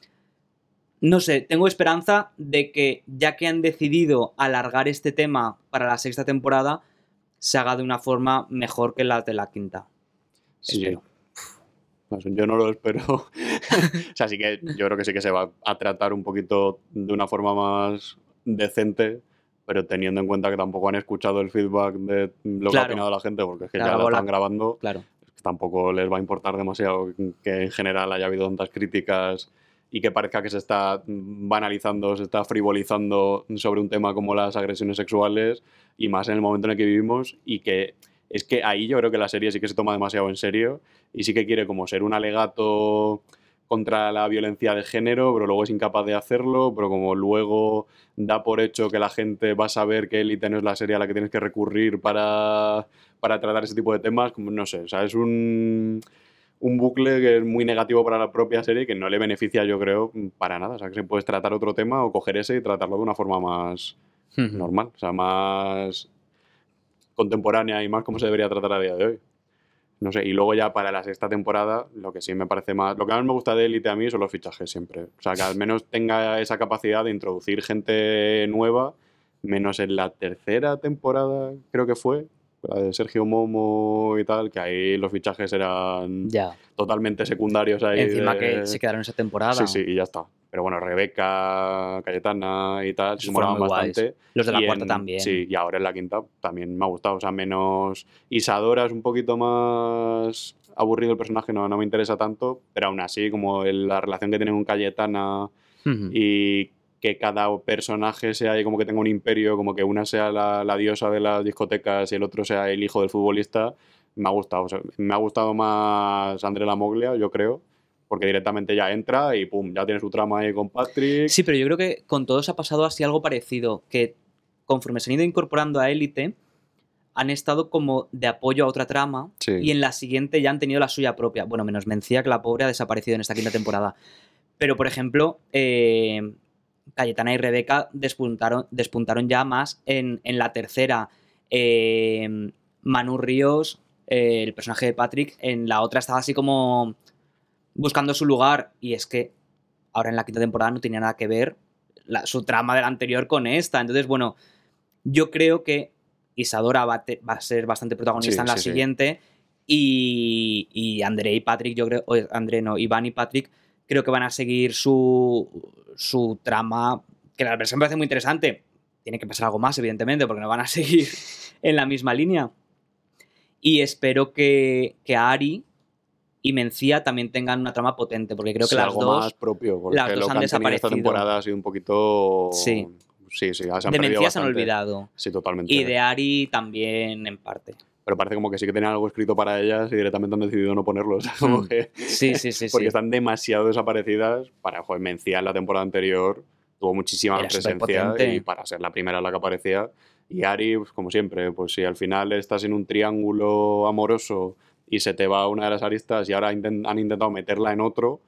No sé, tengo esperanza de que, ya que han decidido alargar este tema para la sexta temporada, se haga de una forma mejor que la de la quinta. Sí, Espero. Yo no lo espero. o sea, sí que yo creo que sí que se va a tratar un poquito de una forma más decente, pero teniendo en cuenta que tampoco han escuchado el feedback de lo que ha opinado la gente, porque es que Claro, ya lo están grabando, Claro. Tampoco les va a importar demasiado que en general haya habido tantas críticas y que parezca que se está banalizando, se está frivolizando sobre un tema como las agresiones sexuales y más en el momento en el que vivimos y que es que ahí yo creo que la serie sí que se toma demasiado en serio y sí que quiere como ser un alegato contra la violencia de género, pero luego es incapaz de hacerlo, pero como luego da por hecho que la gente va a saber que Élite no es la serie a la que tienes que recurrir para, para tratar ese tipo de temas, como no sé, o sea, es un, un bucle que es muy negativo para la propia serie y que no le beneficia, yo creo, para nada. O sea, que se puedes tratar otro tema o coger ese y tratarlo de una forma más normal, o sea, más contemporánea y más como se debería tratar a día de hoy. No sé, y luego ya para la sexta temporada, lo que sí me parece más. Lo que más me gusta de Elite a mí son los fichajes siempre. O sea, que al menos tenga esa capacidad de introducir gente nueva, menos en la tercera temporada, creo que fue, la de Sergio Momo y tal, que ahí los fichajes eran Ya. totalmente secundarios ahí. Encima de- que se quedaron esa temporada. Sí, sí, y ya está. Pero bueno, Rebeca, Cayetana y tal, muy guays. bastante. Los de la Y cuarta en- también. Sí, y ahora en la quinta también me ha gustado. O sea, menos. Isadora es un poquito más aburrido el personaje, no, no me interesa tanto. Pero aún así, como el- la relación que tiene con Cayetana y que cada personaje sea como que tenga un imperio, como que una sea la, la diosa de las discotecas y el otro sea el hijo del futbolista, me ha gustado. O sea, me ha gustado más André La Moglia, yo creo, porque directamente ya entra y pum, ya tiene su trama ahí con Patrick. Sí, pero yo creo que con todos ha pasado así algo parecido, que conforme se han ido incorporando a Élite, han estado como de apoyo a otra trama Sí. y en la siguiente ya han tenido la suya propia. Bueno, menos Mencía, que la pobre ha desaparecido en esta quinta temporada. Pero, por ejemplo, eh, Cayetana y Rebeca despuntaron, despuntaron ya más en, en la tercera. Eh, Manu Ríos, eh, el personaje de Patrick, en la otra estaba así como buscando su lugar. Y es que ahora en la quinta temporada no tenía nada que ver la- su trama de la anterior con esta. Entonces, bueno, yo creo que Isadora va a, te- va a ser bastante protagonista Sí, en la sí, sí. siguiente. Y, y André y Patrick, yo creo, André no, Iván y Patrick, creo que van a seguir su, su trama, que la versión me parece muy interesante. Tiene que pasar algo más, evidentemente, porque no van a seguir en la misma línea. Y espero que, que Ari y Mencía también tengan una trama potente, porque creo que Sí, las algo dos más propio, porque las dos lo han que han tenido esta desaparecido. temporada ha sido un poquito... Sí. Sí, sí, se han de Mencía se han olvidado. Sí, totalmente. Y de Ari también, en parte. Pero parece como que sí que tenían algo escrito para ellas y directamente han decidido no ponerlo. O sea, como Mm. que... Sí, sí, sí. porque sí. están demasiado desaparecidas. Para, joder, Mencía en la temporada anterior tuvo muchísima Era presencia y para ser la primera la que aparecía. Y Ari, pues, como siempre, pues si al final estás en un triángulo amoroso y se te va una de las aristas y ahora han intentado meterla en otro,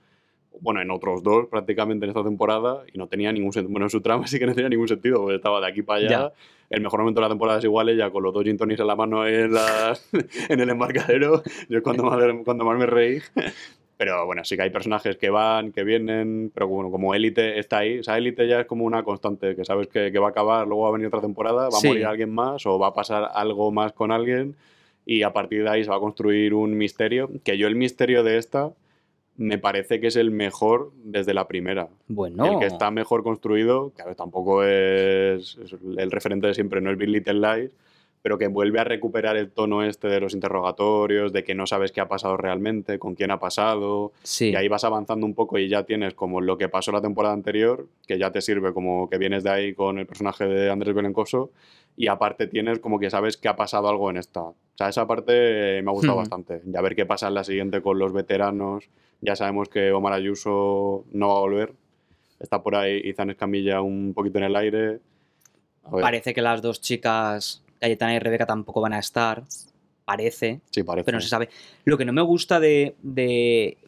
bueno, en otros dos prácticamente en esta temporada, y no tenía ningún sentido. Bueno, en su trama sí que no tenía ningún sentido, porque estaba de aquí para allá. Ya. El mejor momento de la temporada es igual, ella con los dos gin tonics en la mano en, la- en el embarcadero. Yo es cuando más, cuando más me reí. Pero bueno, sí que hay personajes que van, que vienen, pero bueno, como élite está ahí. O sea, élite ya es como una constante, que sabes que, que va a acabar, luego va a venir otra temporada, va Sí. a morir alguien más o va a pasar algo más con alguien y a partir de ahí se va a construir un misterio. Que yo el misterio de esta me parece que es el mejor desde la primera. Bueno. El que está mejor construido, que a ver, tampoco es, es el referente de siempre, no es Big Little Lies, pero que vuelve a recuperar el tono este de los interrogatorios, de que no sabes qué ha pasado realmente, con quién ha pasado, Sí. y ahí vas avanzando un poco y ya tienes como lo que pasó la temporada anterior, que ya te sirve como que vienes de ahí con el personaje de Andrés Belencoso, y aparte tienes como que sabes que ha pasado algo en esta. O sea, esa parte me ha gustado bastante. Ya ver qué pasa en la siguiente con los veteranos. Ya sabemos que Omar Ayuso no va a volver. Está por ahí Izan Escamilla un poquito en el aire. Parece que las dos chicas, Cayetana y Rebeca, tampoco van a estar. Parece. sí, parece. pero no se sabe. Lo que no me gusta de, de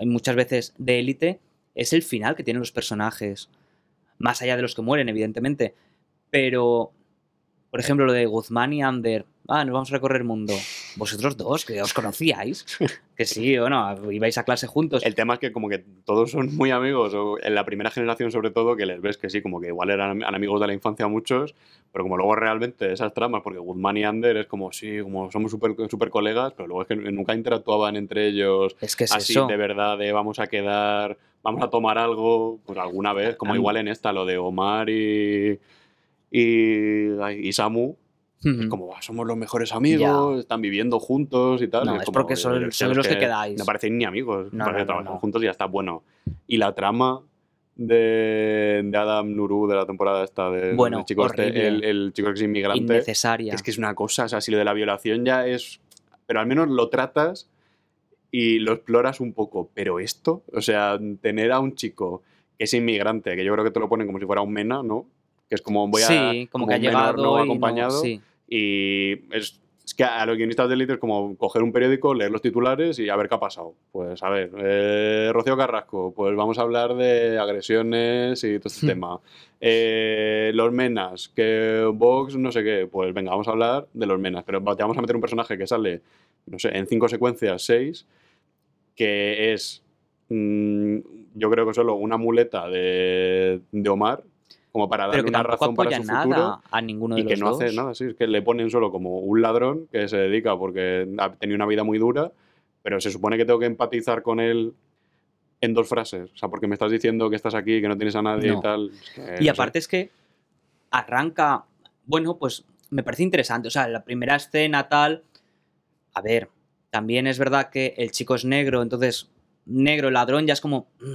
muchas veces de Élite es el final que tienen los personajes. Más allá de los que mueren, evidentemente. Pero, por ejemplo, lo de Guzmán y Ander. Ah, nos vamos a recorrer el mundo. Vosotros dos, que os conocíais. Que sí, bueno, ibais a clase juntos. El tema es que como que todos son muy amigos, o en la primera generación sobre todo, que les ves que sí, como que igual eran am- amigos de la infancia muchos, pero como luego realmente esas tramas, porque Guzmán y Ander es como, sí, como somos súper super colegas, pero luego es que nunca interactuaban entre ellos Es que es así eso. de verdad, de vamos a quedar, vamos a tomar algo, pues alguna vez, como igual en esta, lo de Omar y, y, y Samu, es como, "Buah, somos los mejores amigos, están viviendo juntos y tal. No, y es como, porque son- "Eh, es los que quedáis". No parecen ni amigos, No, parece no, que no, trabajan no. juntos y ya está bueno. Y la trama de, de Adam Nuru de la temporada esta, de, Bueno, chico este, horrible. el, el chico que es inmigrante, Innecesaria. que es que es una cosa, o sea, si lo de la violación ya es... Pero al menos lo tratas y lo exploras un poco. Pero esto, o sea, tener a un chico que es inmigrante, que yo creo que te lo ponen como si fuera un mena, ¿no? Que es como voy a... sí, como, que ha no acompañado. sí. Y es, es que a los guionistas de élite es como coger un periódico, leer los titulares y a ver qué ha pasado. Pues a ver, eh, Rocío Carrasco, pues vamos a hablar de agresiones y todo este Hmm. tema. Eh, los menas, que Vox no sé qué, pues venga, vamos a hablar de los menas. Pero te vamos a meter un personaje que sale, no sé, en cinco secuencias, seis, que es, mm, yo creo que solo una muleta de, de Omar, como para darle una razón para su nada futuro a ninguno de y los que no dos. hace nada, sí, es que le ponen solo como un ladrón que se dedica porque ha tenido una vida muy dura, pero se supone que tengo que empatizar con él en dos frases. O sea, porque me estás diciendo que estás aquí, que no tienes a nadie No. y tal. Y no sé. aparte es que arranca, bueno, pues me parece interesante. O sea, la primera escena tal, a ver, también es verdad que el chico es negro, entonces negro, ladrón, ya es como, mm,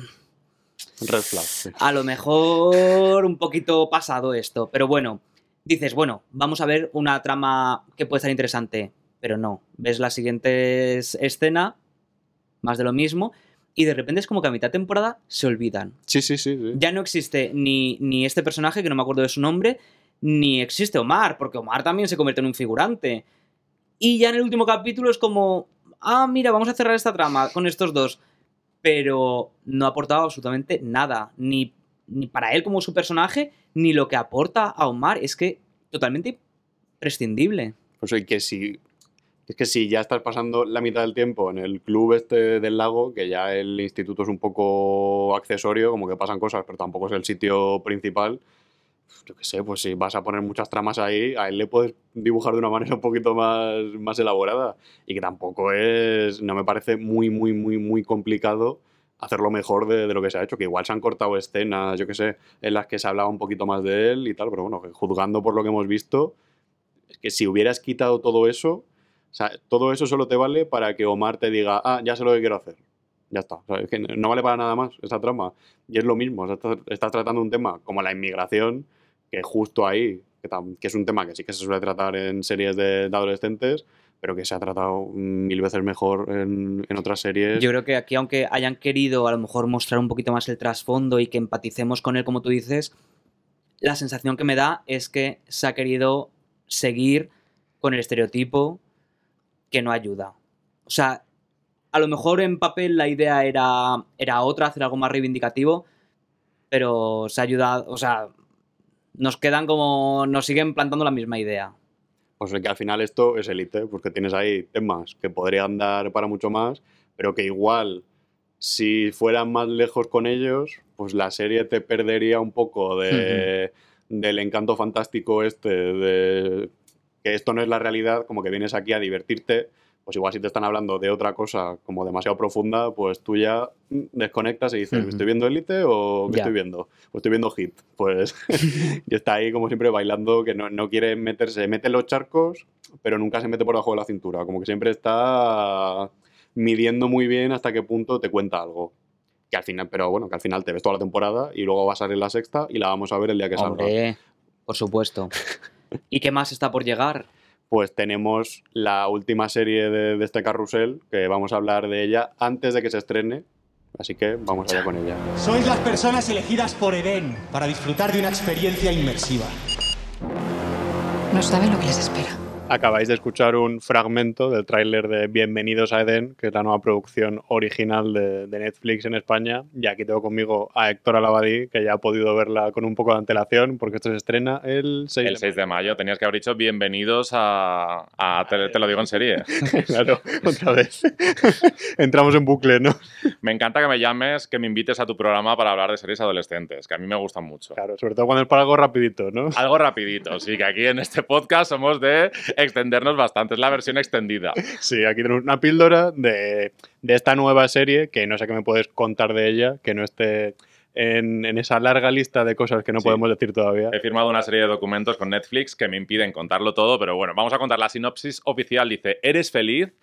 Red flag. sí. a lo mejor un poquito pasado esto, pero bueno, dices, bueno, vamos a ver una trama que puede estar interesante, pero no, ves la siguiente es- escena, más de lo mismo, y de repente es como que a mitad de temporada se olvidan. Sí, sí, sí. sí. Ya no existe ni, ni este personaje, que no me acuerdo de su nombre, ni existe Omar, porque Omar también se convierte en un figurante. Y ya en el último capítulo es como, ah, mira, vamos a cerrar esta trama con estos dos. Pero no ha aportado absolutamente nada, ni, ni para él como su personaje, ni lo que aporta a Omar. Es que totalmente prescindible. Pues que si. Es que si ya estás pasando la mitad del tiempo en el club este del lago, que ya el instituto es un poco accesorio, como que pasan cosas, pero tampoco es el sitio principal. Yo qué sé, pues si vas a poner muchas tramas ahí, a él le puedes dibujar de una manera un poquito más, más elaborada. Y que tampoco es. No me parece muy, muy, muy, muy complicado hacerlo mejor de, de lo que se ha hecho. Que igual se han cortado escenas, yo qué sé, en las que se hablaba un poquito más de él y tal, pero bueno, juzgando por lo que hemos visto, es que si hubieras quitado todo eso, o sea, todo eso solo te vale para que Omar te diga, ah, ya sé lo que quiero hacer. Ya está. O sea, es que no vale para nada más esa trama. Y es lo mismo. o sea, estás, estás tratando un tema como la inmigración, que justo ahí, que, es un tema que sí que se suele tratar en series de, adolescentes, pero que se ha tratado mil veces mejor en, en otras series. Yo creo que aquí, aunque hayan querido a lo mejor mostrar un poquito más el trasfondo y que empaticemos con él, como tú dices, la sensación que me da es que se ha querido seguir con el estereotipo que no ayuda. O sea, a lo mejor en papel la idea era, era otra, hacer algo más reivindicativo, pero se ha ayudado, o sea, nos quedan como, nos siguen plantando la misma idea. Pues que al final esto es élite, porque tienes ahí temas que podrían dar para mucho más, pero que igual si fueran más lejos con ellos, pues la serie te perdería un poco de, del encanto fantástico este, de que esto no es la realidad, como que vienes aquí a divertirte, pues igual si te están hablando de otra cosa como demasiado profunda, pues tú ya desconectas y dices. ¿estoy viendo Élite o qué estoy viendo? Pues estoy viendo Hit. Pues y está ahí como siempre bailando, que no, no quiere meterse, mete los charcos, pero nunca se mete por debajo de la cintura, como que siempre está midiendo muy bien hasta qué punto te cuenta algo. Que al final, pero bueno, que al final te ves toda la temporada y luego va a salir la sexta y la vamos a ver el día que salga. Hombre, por supuesto. ¿Y qué más está por llegar? Pues tenemos la última serie de, de este carrusel, que vamos a hablar de ella antes de que se estrene. Así que vamos allá con ella. Sois las personas elegidas por Eden para disfrutar de una experiencia inmersiva. No saben lo que les espera. Acabáis de escuchar un fragmento del tráiler de Bienvenidos a Eden, que es la nueva producción original de, de Netflix en España. Y aquí tengo conmigo a Héctor Alabadí, que ya ha podido verla con un poco de antelación, porque esto se estrena el 6 El 6 de mayo tenías que haber dicho bienvenidos a, a- te, te lo digo en serie. claro, otra vez. Entramos en bucle, ¿no? Me encanta que me llames, que me invites a tu programa para hablar de series adolescentes, que a mí me gustan mucho. Claro, sobre todo cuando es para algo rapidito, ¿no? Algo rapidito, sí, que aquí en este podcast somos de extendernos bastante, es la versión extendida. Sí, aquí tenemos una píldora de, de esta nueva serie, que no sé qué me puedes contar de ella, que no esté en, en esa larga lista de cosas que no Sí. podemos decir todavía. He firmado una serie de documentos con Netflix que me impiden contarlo todo, pero bueno, vamos a contar la sinopsis oficial. Dice, ¿eres feliz?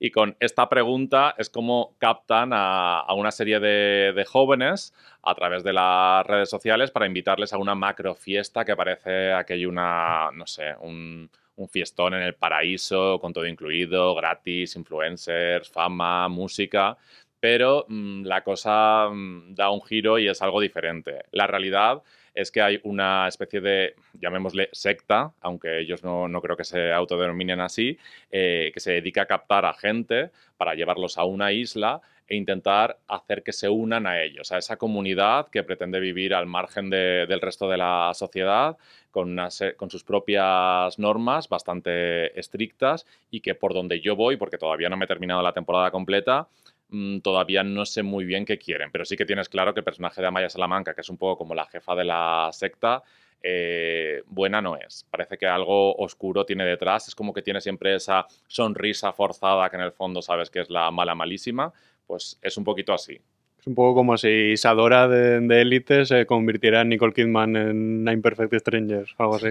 Y con esta pregunta es como captan a, a una serie de, de jóvenes a través de las redes sociales para invitarles a una macro fiesta que parece aquello una, no sé, un, un fiestón en el paraíso, con todo incluido, gratis, influencers, fama, música. Pero mm, la cosa mm, da un giro y es algo diferente. La realidad es que hay una especie de, llamémosle secta, aunque ellos no, no creo que se autodenominen así, eh, que se dedica a captar a gente para llevarlos a una isla e intentar hacer que se unan a ellos, a esa comunidad que pretende vivir al margen de- del resto de la sociedad, con, con sus propias normas bastante estrictas y que por donde yo voy, porque todavía no me he terminado la temporada completa, mm, todavía no sé muy bien qué quieren, pero sí que tienes claro que el personaje de Amaya Salamanca, que es un poco como la jefa de la secta, eh, buena no es. Parece que algo oscuro tiene detrás. Es como que tiene siempre esa sonrisa forzada que en el fondo sabes que es la mala malísima. Pues es un poquito así. Es un poco como si Isadora de, Elite se convirtiera en Nicole Kidman en Nine Perfect Strangers, algo así.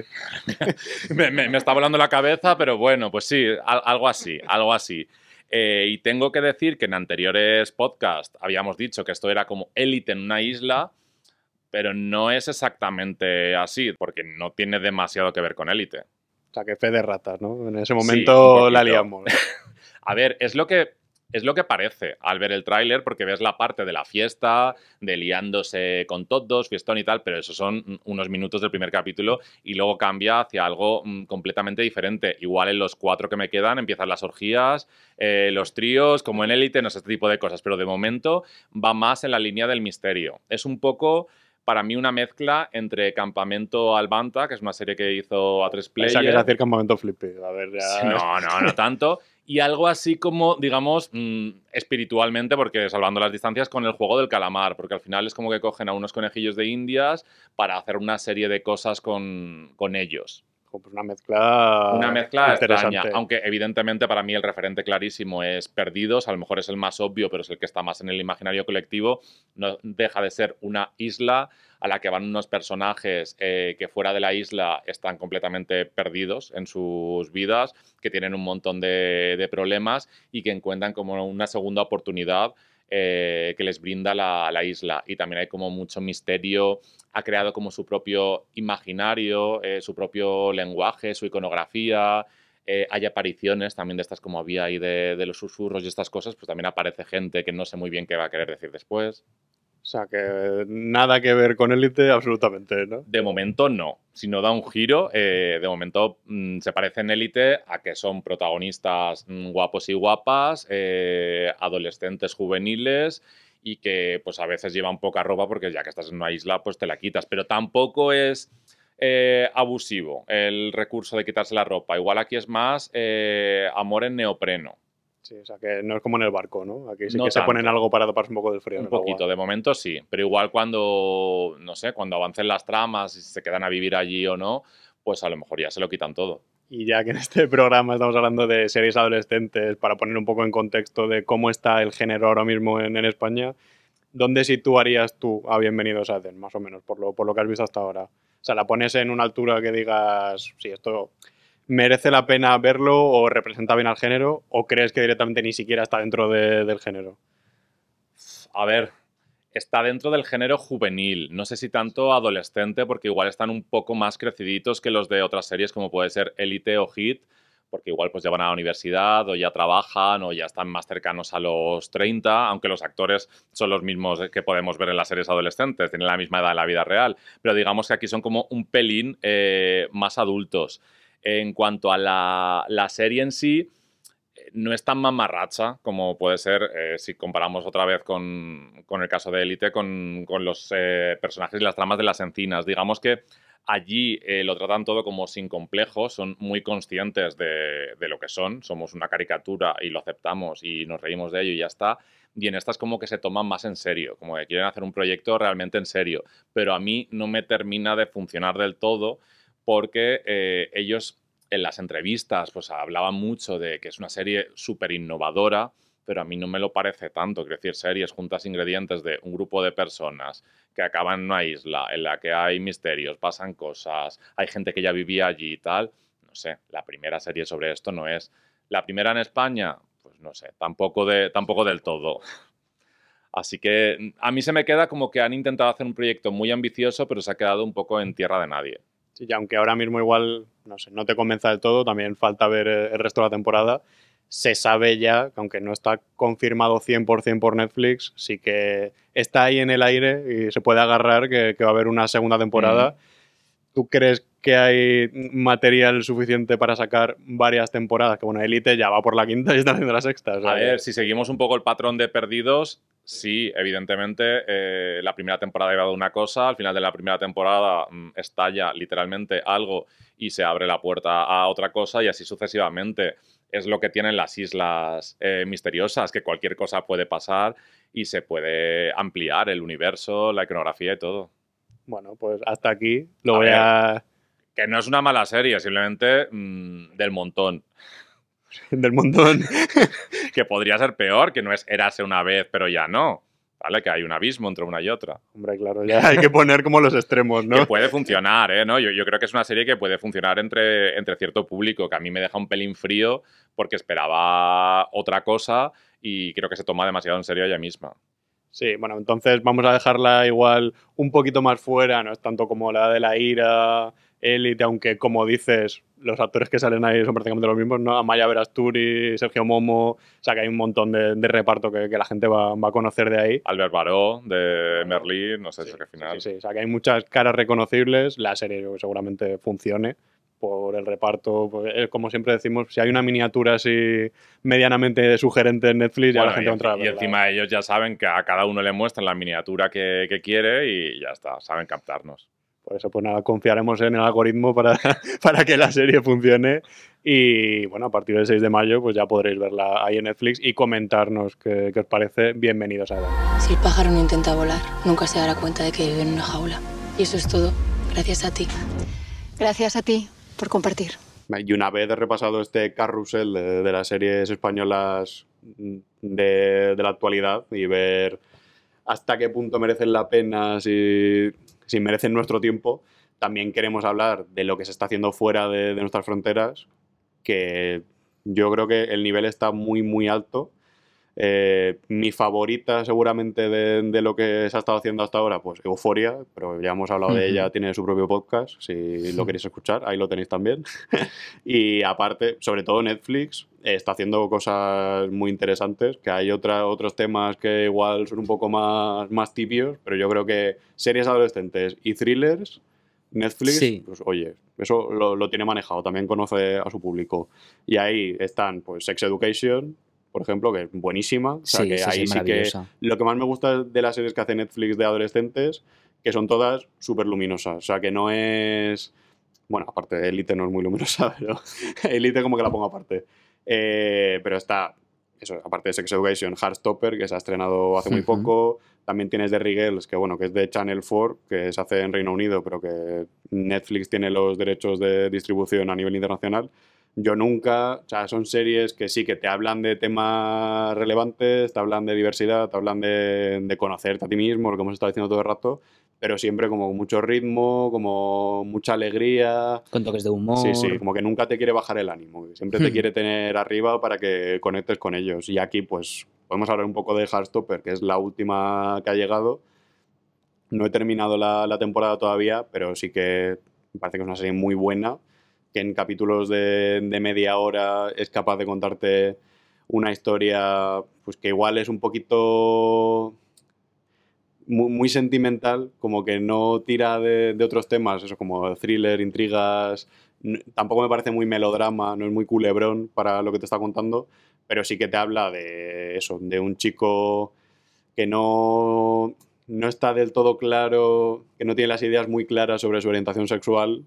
me, me- me está volando la cabeza, pero bueno, pues sí, al- algo así, algo así. Eh, y tengo que decir que en anteriores podcasts habíamos dicho que esto era como élite en una isla, pero no es exactamente así, porque no tiene demasiado que ver con élite. O sea, que fe de ratas, ¿no? En ese momento la liamos. A ver, es lo que es lo que parece al ver el tráiler, porque ves la parte de la fiesta, de liándose con todos, fiestón y tal, pero esos son unos minutos del primer capítulo y luego cambia hacia algo mm, completamente diferente. Igual en los cuatro que me quedan empiezan las orgías, eh, los tríos, como en Élite, no sé, este tipo de cosas, pero de momento va más en la línea del misterio. Es un poco... Para mí una mezcla entre Campamento Albanta, que es una serie que hizo a tres Esa que Player, se hace el campamento flippy. A ver, ya... No, no, no tanto. Y algo así como, digamos, mm, espiritualmente, porque salvando las distancias, con el juego del calamar, porque al final es como que cogen a unos conejillos de indias para hacer una serie de cosas con, con ellos. Pues una mezcla. Una mezcla interesante. extraña, aunque evidentemente para mí el referente clarísimo es Perdidos, a lo mejor es el más obvio, pero es el que está más en el imaginario colectivo, no deja de ser una isla a la que van unos personajes eh, que fuera de la isla están completamente perdidos en sus vidas, que tienen un montón de, de problemas y que encuentran como una segunda oportunidad eh, que les brinda la, la isla. Y también hay como mucho misterio, ha creado como su propio imaginario, eh, su propio lenguaje, su iconografía. eh, hay apariciones también de estas como había ahí de, de los susurros y estas cosas, pues también aparece gente que no sé muy bien qué va a querer decir después. O sea, que nada que ver con Élite, absolutamente, ¿no? De momento no. Si no da un giro, eh, de momento mm, se parece en Élite a que son protagonistas mm, guapos y guapas, eh, adolescentes juveniles y que pues a veces llevan poca ropa porque ya que estás en una isla pues te la quitas. Pero tampoco es eh, abusivo el recurso de quitarse la ropa. Igual aquí es más amor en neopreno. Sí, o sea, que no es como en el barco, ¿no? Aquí sí No que se ponen algo para taparse un poco del frío. Un agua. poquito, de momento sí. Pero igual cuando, no sé, cuando avancen las tramas y se quedan a vivir allí o no, pues a lo mejor ya se lo quitan todo. Y ya que en este programa estamos hablando de series adolescentes, para poner un poco en contexto de cómo está el género ahora mismo en, en España, ¿dónde situarías tú a Bienvenidos a Eden, más o menos, por lo, por lo que has visto hasta ahora? O sea, ¿la pones en una altura que digas, si esto merece la pena verlo o representa bien al género, o crees que directamente ni siquiera está dentro de- del género? A ver, está dentro del género juvenil, no sé si tanto adolescente, porque igual están un poco más creciditos que los de otras series como puede ser Elite o Hit, porque igual pues ya van a la universidad o ya trabajan o ya están más cercanos a los 30, aunque los actores son los mismos que podemos ver en las series adolescentes, tienen la misma edad en la vida real, pero digamos que aquí son como un pelín eh, más adultos. En cuanto a la, serie en sí, no es tan mamarracha como puede ser eh, si comparamos otra vez con, el caso de Élite, con, con los eh, personajes y las tramas de las encinas. Digamos que allí eh, lo tratan todo como sin complejos, son muy conscientes de, de lo que son, somos una caricatura y lo aceptamos y nos reímos de ello y ya está. Y en estas como que se toman más en serio, como que quieren hacer un proyecto realmente en serio. Pero a mí no me termina de funcionar del todo porque eh, ellos en las entrevistas pues hablaban mucho de que es una serie súper innovadora, pero a mí no me lo parece tanto. Quiero decir, series juntas ingredientes de un grupo de personas que acaban en una isla en la que hay misterios, pasan cosas, hay gente que ya vivía allí y tal. No sé, la primera serie sobre esto no es. La primera en España, pues no sé, tampoco, de, tampoco del todo. Así que mm, a mí se me queda como que han intentado hacer un proyecto muy ambicioso, pero se ha quedado un poco en tierra de nadie. Sí, y aunque ahora mismo igual, no sé, no te convenza del todo, también falta ver eh, el resto de la temporada. Se sabe ya, que aunque no está confirmado 100% por Netflix, sí que está ahí en el aire y se puede agarrar que, que va a haber una segunda temporada. ¿Tú crees que hay material suficiente para sacar varias temporadas? Que bueno, Elite ya va por la quinta y está haciendo la sexta. o sea A ver, si seguimos un poco el patrón de perdidos, sí, evidentemente, eh, la primera temporada iba de una cosa, al final de la primera temporada mm, estalla literalmente algo y se abre la puerta a otra cosa y así sucesivamente. Es lo que tienen las islas eh, misteriosas, que cualquier cosa puede pasar y se puede ampliar el universo, la iconografía y todo. Bueno, pues hasta aquí lo A voy ver. a... Que no es una mala serie, simplemente mm, del montón. del montón. que podría ser peor, que no es érase una vez, pero ya no. ¿Vale? Que hay un abismo entre una y otra. Hombre, claro, ya hay que poner como los extremos, ¿no? Que puede funcionar, ¿eh? ¿No? Yo, yo creo que es una serie que puede funcionar entre, entre cierto público, que a mí me deja un pelín frío porque esperaba otra cosa y creo que se toma demasiado en serio ella misma. Sí, bueno, entonces vamos a dejarla igual un poquito más fuera, no es tanto como la de la ira, Élite, aunque como dices, los actores que salen ahí son prácticamente los mismos, ¿no? Amaya Verasturi, Sergio Momo, o sea que hay un montón de, de reparto que, que la gente va, va a conocer de ahí. Albert Baró, de Merlí, no sé si que al final. Sí, sí, o sea que hay muchas caras reconocibles, la serie que seguramente funcione por el reparto, pues, eh, como siempre decimos, si hay una miniatura así medianamente sugerente en Netflix, ya la gente y, va a entrar a y encima ellos ya saben que a cada uno le muestran la miniatura que, que quiere y ya está, saben captarnos. Por eso, pues nada, confiaremos en el algoritmo para, para que la serie funcione. Y bueno, a partir del 6 de mayo, pues ya podréis verla ahí en Netflix y comentarnos qué, qué os parece. Bienvenidos a Eden. Si el pájaro no intenta volar, nunca se dará cuenta de que vive en una jaula. Y eso es todo, gracias a ti. Gracias a ti por compartir. Y una vez repasado este carrusel de, de las series españolas de, de la actualidad y ver hasta qué punto merecen la pena, si, si merecen nuestro tiempo, también queremos hablar de lo que se está haciendo fuera de, de nuestras fronteras, que yo creo que el nivel está muy, muy alto. Eh, mi favorita seguramente de, de lo que se ha estado haciendo hasta ahora, pues Euforia, pero ya hemos hablado de Ujú. ella, tiene su propio podcast, si lo queréis escuchar, ahí lo tenéis también. y aparte, sobre todo Netflix, eh, está haciendo cosas muy interesantes, que hay otra, otros temas que igual son un poco más, más tibios, pero yo creo que series adolescentes y thrillers, Netflix, Sí. pues oye, eso lo, lo tiene manejado, también conoce a su público. Y ahí están, pues, Sex Education, por ejemplo, que es buenísima. O sea, Sí, que sí, ahí sí que lo que más me gusta de las series que hace Netflix de adolescentes, que son todas súper luminosas. O sea, que no es... Bueno, aparte de Elite no es muy luminosa, pero Elite como que la pongo aparte. Eh, pero está, eso, aparte de Sex Education, Heartstopper, que se ha estrenado hace muy Ujú. poco. También tienes The Girls, que bueno, que es de Channel 4, que se hace en Reino Unido, pero que Netflix tiene los derechos de distribución a nivel internacional. Yo nunca, o sea, son series que sí que te hablan de temas relevantes, te hablan de diversidad, te hablan de, de conocerte a ti mismo, lo que hemos estado diciendo todo el rato, pero siempre como con mucho ritmo, como mucha alegría. Con toques de humor. Sí, sí, como que nunca te quiere bajar el ánimo, siempre te Hmm. quiere tener arriba para que conectes con ellos. Y aquí, pues, podemos hablar un poco de Heartstopper, que es la última que ha llegado. No he terminado la, la temporada todavía, pero sí que me parece que es una serie muy buena, que en capítulos de, media hora es capaz de contarte una historia pues que igual es un poquito muy, sentimental, como que no tira de, otros temas, eso como thriller, intrigas, tampoco me parece muy melodrama, no es muy culebrón para lo que te está contando, pero sí que te habla de eso, de un chico que no, no está del todo claro, que no tiene las ideas muy claras sobre su orientación sexual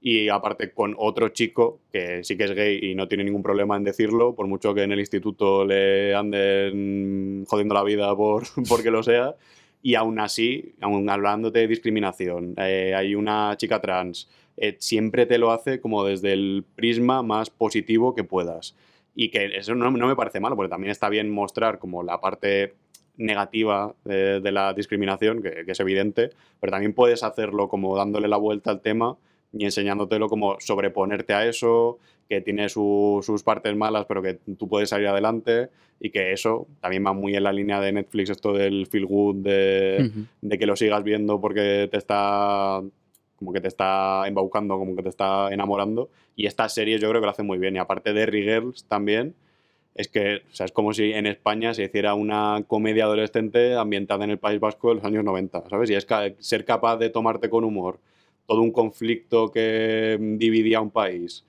y aparte con otro chico que sí que es gay y no tiene ningún problema en decirlo, por mucho que en el instituto le anden jodiendo la vida por, porque lo sea. Y aún así, aún hablándote de discriminación, eh, hay una chica trans, eh, siempre te lo hace como desde el prisma más positivo que puedas. Y que eso no, me parece malo, porque también está bien mostrar como la parte negativa de, de la discriminación, que es evidente, pero también puedes hacerlo como dándole la vuelta al tema y enseñándotelo como sobreponerte a eso, que tiene su- sus partes malas, pero que tú puedes salir adelante y que eso también va muy en la línea de Netflix, esto del feel good, de, Ujú. de que lo sigas viendo porque te está como que te está embaucando, como que te está enamorando. Y esta serie yo creo que lo hace muy bien. Y aparte de Girls también, es que o sea, es como si en España se hiciera una comedia adolescente ambientada en el País Vasco de los años 90, ¿sabes? Y es ca- ser capaz de tomarte con humor todo un conflicto que mm, dividía un país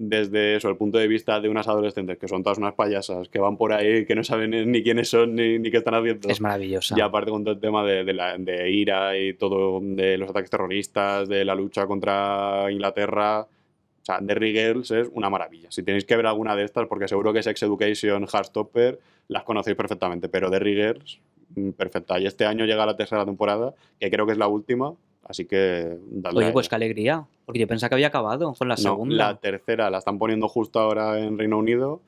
desde eso, el punto de vista de unas adolescentes que son todas unas payasas, que van por ahí, que no saben ni quiénes son ni, ni qué están haciendo. Es maravillosa. Y aparte con todo el tema de, de la, de ira y todo, de los ataques terroristas, de la lucha contra Inglaterra. O sea, Derry Girls es una maravilla. Si tenéis que ver alguna de estas, porque seguro que Sex Education, Heartstopper, las conocéis perfectamente, pero Derry Girls, mm, perfecta. Y este año llega la tercera temporada, que creo que es la última, así que dadle a Oye, pues qué alegría. Porque yo pensaba que había acabado con la No, segunda. la tercera la están poniendo justo ahora en Reino Unido.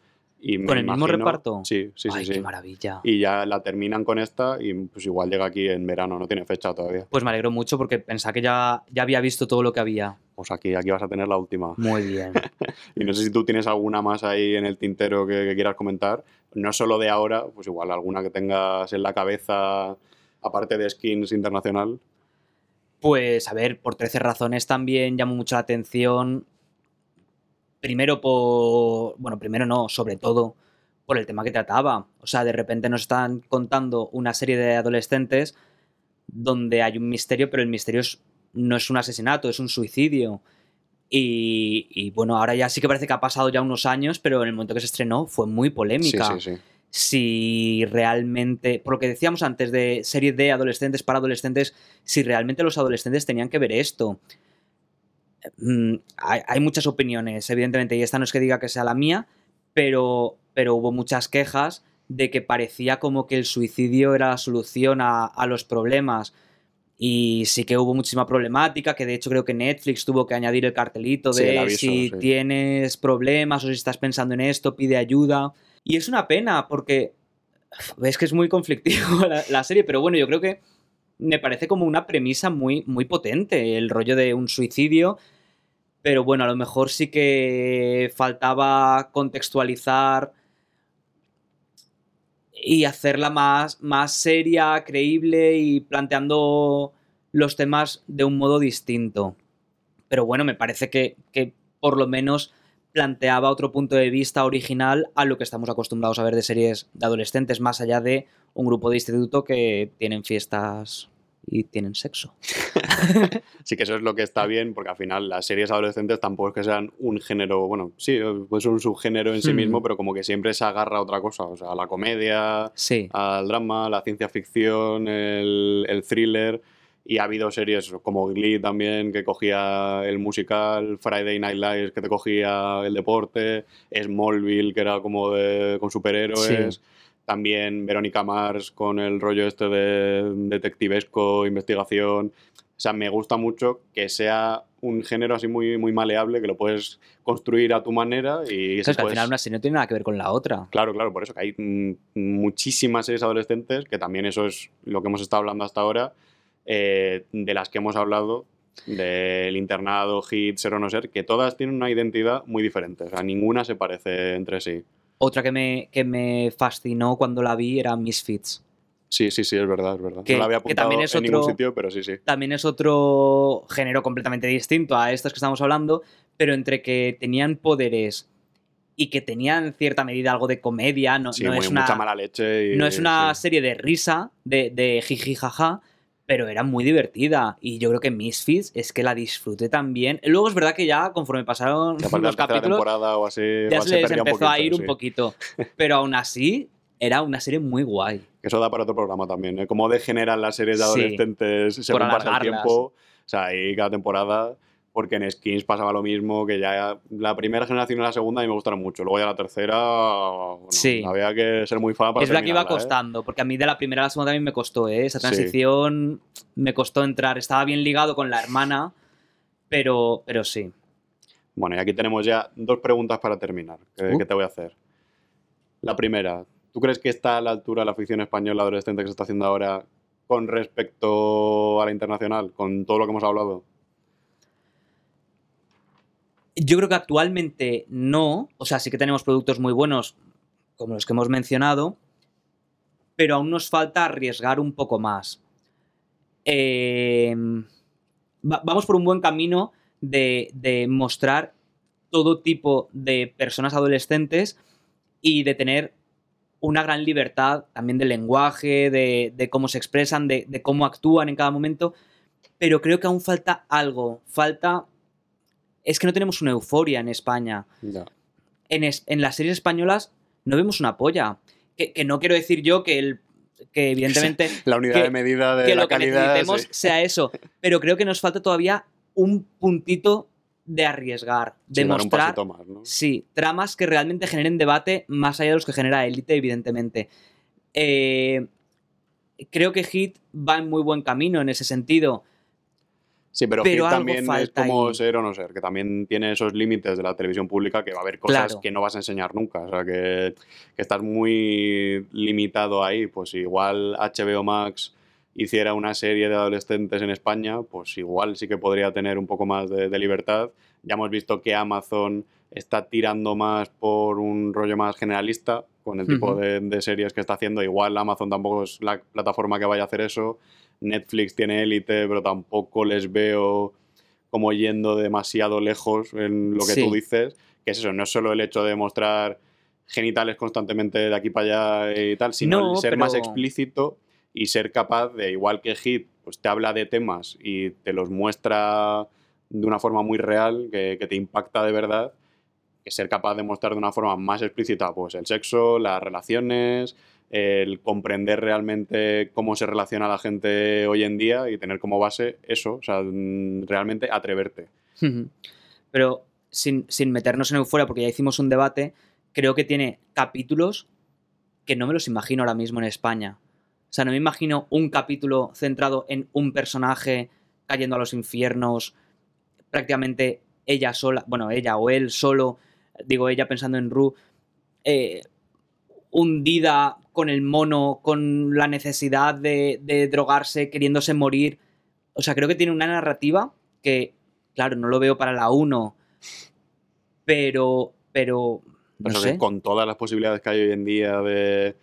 Y ¿Con el mismo reparto? Sí, sí, sí. Ay, sí. qué maravilla. Y ya la terminan con esta y pues igual llega aquí en verano, no tiene fecha todavía. Pues me alegro mucho porque pensaba que ya, ya había visto todo lo que había. Pues aquí, aquí vas a tener la última. Muy bien. Y no sé si tú tienes alguna más ahí en el tintero que, que quieras comentar. No solo de ahora, pues igual alguna que tengas en la cabeza, aparte de Skins Internacional. Pues a ver, por 13 razones también llamó mucho la atención. Primero por. Bueno, primero no, sobre todo por el tema que trataba. O sea, de repente nos están contando una serie de adolescentes donde hay un misterio, pero el misterio no es un asesinato, es un suicidio. Y, y, bueno, ahora ya sí que parece que ha pasado ya unos años, pero en el momento que se estrenó fue muy polémica Sí, sí, sí. Si realmente, por lo que decíamos antes de serie de adolescentes para adolescentes, si realmente los adolescentes tenían que ver esto. Mm, hay, hay muchas opiniones, evidentemente, y esta no es que diga que sea la mía, pero, pero hubo muchas quejas de que parecía como que el suicidio era la solución a, a los problemas. Y sí que hubo muchísima problemática, que de hecho creo que Netflix tuvo que añadir el cartelito de aviso, si sí. tienes problemas o si estás pensando en esto, pide ayuda. Y es una pena porque ves que es muy conflictivo la, la serie, pero bueno, yo creo que me parece como una premisa muy, muy potente, el rollo de un suicidio. Pero bueno, a lo mejor sí que faltaba contextualizar y hacerla más, más seria, creíble y planteando los temas de un modo distinto. Pero bueno, me parece que, que por lo menos planteaba otro punto de vista original a lo que estamos acostumbrados a ver de series de adolescentes, más allá de un grupo de instituto que tienen fiestas y tienen sexo. sí que eso es lo que está bien, porque al final las series adolescentes tampoco es que sean un género, bueno, sí, pues un subgénero en sí Hmm. mismo, pero como que siempre se agarra a otra cosa, o sea, a la comedia, Sí. al drama, la ciencia ficción, el, el thriller. Y ha habido series como Glee también, que cogía el musical, Friday Night Lights, que te cogía el deporte, Smallville, que era como de, con superhéroes. Sí. También Verónica Mars con el rollo este de detectivesco, investigación. O sea, me gusta mucho que sea un género así muy, muy maleable, que lo puedes construir a tu manera y Claro, que al puedes- final una serie no tiene nada que ver con la otra. Claro, claro, por eso que hay mm, muchísimas series adolescentes, que también eso es lo que hemos estado hablando hasta ahora, eh, de las que hemos hablado, del internado, hit, ser o no ser, que todas tienen una identidad muy diferente. O sea, ninguna se parece entre sí. Otra que me, que me fascinó cuando la vi era Misfits. Sí, sí, sí, es verdad, es verdad. Que- no la había apuntado también es en ningún otro- sitio, pero sí, sí. También es otro género completamente distinto a estos que estamos hablando, pero entre que tenían poderes y que tenían en cierta medida algo de comedia, no, Sí, no muy- es una, mucha mala leche. Y, no es una sí. serie de risa, de, de jiji jaja, pero era muy divertida. Y yo creo que Misfits es que la disfruté también. Luego es verdad que ya conforme pasaron los la capítulos, temporada o así, ya se les empezó a ir un sí. poquito. Pero aún así, era una serie muy guay. Eso da para otro programa también. ¿eh? Cómo degeneran las series de Sí, adolescentes según pasa el tiempo. O sea, ahí cada temporada. Porque en Skins pasaba lo mismo, que ya la primera generación y la segunda a mí me gustaron mucho. Luego ya la tercera, bueno, Sí. había que ser muy fan para es verdad que iba ¿eh? costando, porque a mí de la primera a la segunda también me costó, ¿eh? Esa Sí. transición me costó entrar. Estaba bien ligado con la hermana, pero, pero sí. Bueno, y aquí tenemos ya dos preguntas para terminar, que, Uh. que te voy a hacer. La primera, ¿tú crees que está a la altura la ficción española adolescente que se está haciendo ahora con respecto a la internacional, con todo lo que hemos hablado? Yo creo que actualmente no, o sea, sí que tenemos productos muy buenos, como los que hemos mencionado, pero aún nos falta arriesgar un poco más. Va- vamos por un buen camino de, de mostrar todo tipo de personas adolescentes y de tener una gran libertad también del lenguaje, de, cómo se expresan, de cómo actúan en cada momento, pero creo que aún falta algo, falta... Es que no tenemos una euforia en España. En, es- en las series españolas no vemos una polla. Que, que no quiero decir yo que, el, que evidentemente La unidad que- de medida de que la lo que calidad. necesitemos sí. sea eso. Pero creo que nos falta todavía un puntito de arriesgar, de Sí, mostrar más, ¿no? Sí, tramas que realmente generen debate más allá de los que genera Élite, evidentemente. Eh, creo que Hit va en muy buen camino en ese sentido. Sí, pero, Pero también es como ahí. ser o no ser, que también tiene esos límites de la televisión pública que va a haber cosas Claro. que no vas a enseñar nunca. O sea, que, que estás muy limitado ahí. Pues igual HBO Max hiciera una serie de adolescentes en España, pues igual sí que podría tener un poco más de, de libertad. Ya hemos visto que Amazon está tirando más por un rollo más generalista con el tipo de series que está haciendo. Igual Amazon tampoco es la plataforma que vaya a hacer eso. Netflix tiene élite, pero tampoco les veo como yendo demasiado lejos en lo que Sí. tú dices. Que es eso, no es solo el hecho de mostrar genitales constantemente de aquí para allá y tal, sino No, el ser más explícito y ser capaz de, igual que Hit, pues te habla de temas y te los muestra de una forma muy real, que, que te impacta de verdad, que ser capaz de mostrar de una forma más explícita pues el sexo, las relaciones, el comprender realmente cómo se relaciona la gente hoy en día y tener como base eso, o sea, mm, realmente atreverte. Pero sin, sin meternos en euforia, porque ya hicimos un debate, creo que tiene capítulos que no me los imagino ahora mismo en España. O sea, no me imagino un capítulo centrado en un personaje cayendo a los infiernos, prácticamente ella sola, bueno, ella o él solo, digo ella pensando en Ru, eh, hundida con el mono, con la necesidad de, de drogarse, queriéndose morir. O sea, creo que tiene una narrativa que, claro, no lo veo para la 1, pero, pero, no Eso sé. que con todas las posibilidades que hay hoy en día de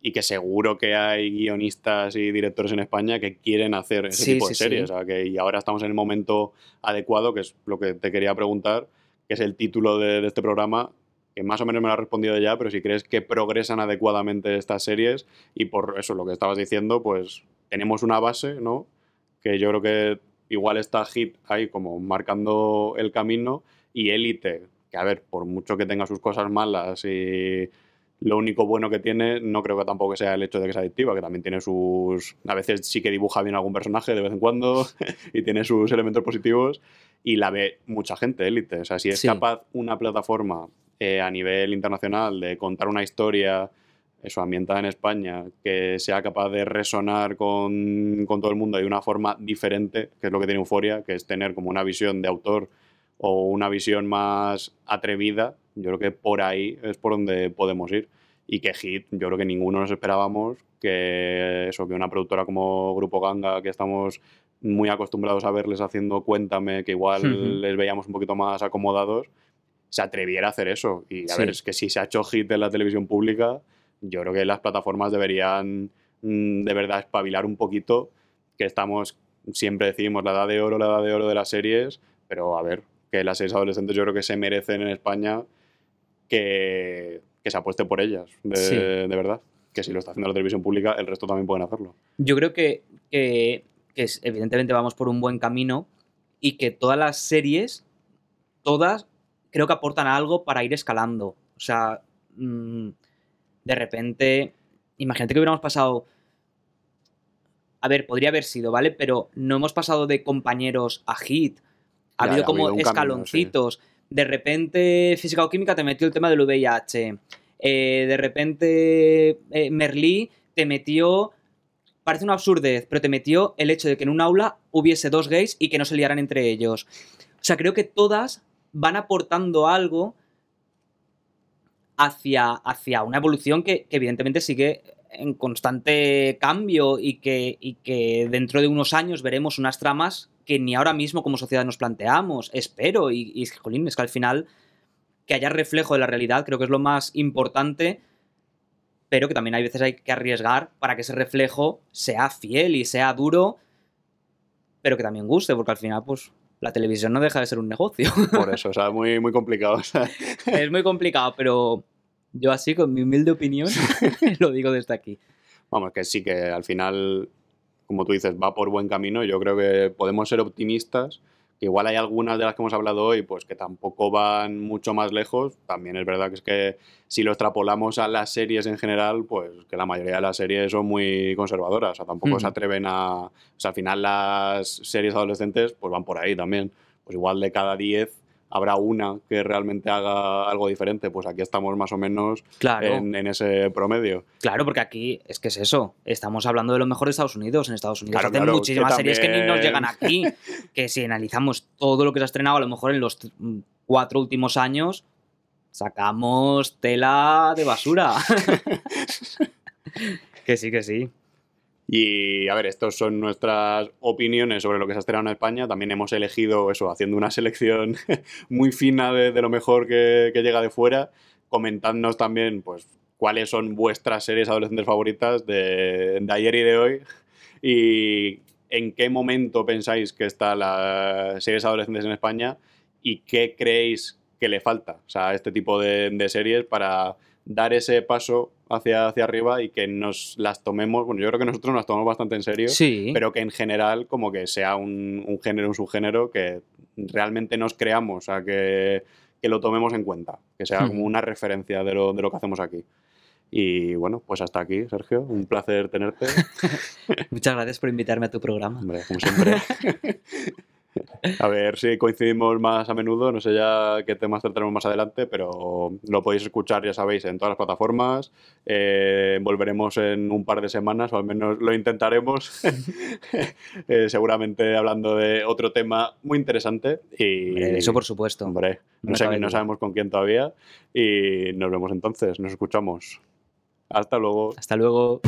y que seguro que hay guionistas y directores en España que quieren hacer ese Sí, tipo de sí. series. O sea, que, y ahora estamos en el momento adecuado, que es lo que te quería preguntar, que es el título de, de este programa, que más o menos me lo has respondido ya, pero si crees que progresan adecuadamente estas series y por eso, lo que estabas diciendo, pues tenemos una base, ¿no? Que yo creo que igual está Hit ahí como marcando el camino y Élite, que a ver, por mucho que tenga sus cosas malas y lo único bueno que tiene, no creo que tampoco sea el hecho de que sea adictiva, que también tiene sus... A veces sí que dibuja bien algún personaje de vez en cuando y tiene sus elementos positivos y la ve mucha gente, Élite. O sea, si es Sí. capaz una plataforma eh, a nivel internacional de contar una historia eso, ambientada en España, que sea capaz de resonar con, con todo el mundo de una forma diferente, que es lo que tiene Euforia, que es tener como una visión de autor o una visión más atrevida, yo creo que por ahí es por donde podemos ir. Y que Hit, yo creo que ninguno nos esperábamos que eso, que una productora como Grupo Ganga, que estamos muy acostumbrados a verles haciendo Cuéntame, que igual les veíamos un poquito más acomodados, se atreviera a hacer eso. Y a Sí. ver, es que si se ha hecho hit en la televisión pública, yo creo que las plataformas deberían mm, de verdad espabilar un poquito, que estamos, siempre decimos la edad de oro, la edad de oro de las series, pero a ver, que las series adolescentes yo creo que se merecen en España que, que se apueste por ellas, de, Sí. de verdad. Que si lo está haciendo la televisión pública, el resto también pueden hacerlo. Yo creo que, que, que es- evidentemente vamos por un buen camino y que todas las series, todas, creo que aportan algo para ir escalando. O sea, mm, de repente, imagínate que hubiéramos pasado... A ver, podría haber sido, ¿vale? Pero no hemos pasado de compañeros a hit. Ha Ya, habido ya, ha como habido un camino, escaloncitos. De repente, física o química te metió el tema del VIH. Eh, de repente, eh, Merlí te metió parece una absurdez, pero te metió el hecho de que en un aula hubiese dos gays y que no se liaran entre ellos. O sea, creo que todas van aportando algo hacia, hacia una evolución que, evidentemente sigue en constante cambio y que, y que dentro de unos años veremos unas tramas que ni ahora mismo como sociedad nos planteamos. Espero. Y, y jolín, es que al final que haya reflejo de la realidad creo que es lo más importante pero que también hay veces hay que arriesgar para que ese reflejo sea fiel y sea duro, pero que también guste, porque al final, pues, la televisión no deja de ser un negocio. Por eso, o sea, muy, muy complicado. o sea, es muy complicado, pero yo así, con mi humilde opinión, lo digo desde aquí. Vamos, que sí que al final, como tú dices, va por buen camino. Yo creo que podemos ser optimistas. Igual hay algunas de las que hemos hablado hoy, pues que tampoco van mucho más lejos. También es verdad que es que si lo extrapolamos a las series en general, pues que la mayoría de las series son muy conservadoras. O sea, tampoco se atreven a. O sea, al final las series adolescentes pues van por ahí también. Pues igual de cada 10 habrá una que realmente haga algo diferente. Pues aquí estamos más o menos Claro. en, en ese promedio. Claro, porque aquí es que es eso. Estamos hablando de lo mejor de Estados Unidos. En Estados Unidos Claro, hacen claro, muchísimas que series que ni nos llegan aquí. Que si analizamos todo lo que se ha estrenado, a lo mejor en los mm, cuatro últimos años, sacamos tela de basura. que sí, que sí. Y a ver, estas son nuestras opiniones sobre lo que se ha estrenado en España. También hemos elegido eso, haciendo una selección muy fina de, lo mejor que, llega de fuera. Comentadnos también, pues, cuáles son vuestras series adolescentes favoritas de, ayer y de hoy. Y en qué momento pensáis que están las series adolescentes en España y qué creéis que le falta o sea, a este tipo de series para dar ese paso hacia, hacia arriba y que nos las tomemos, bueno, yo creo que nosotros nos las tomamos bastante en serio, Sí. pero que en general como que sea un, un género, un subgénero que realmente nos creamos, o sea, que, que lo tomemos en cuenta, que sea como una referencia de lo, de lo que hacemos aquí. Y bueno, pues hasta aquí, Sergio, un placer tenerte. Muchas gracias por invitarme a tu programa. Hombre, como siempre. A ver si coincidimos más a menudo, no sé ya qué temas trataremos más adelante, pero lo podéis escuchar, ya sabéis, en todas las plataformas. Eh, volveremos en un par de semanas, o al menos lo intentaremos, Eh, seguramente hablando de otro tema muy interesante. Y, Hombre, eso por supuesto. Hombre, No sé, no sabemos con quién todavía. Y nos vemos entonces, nos escuchamos. Hasta luego. Hasta luego.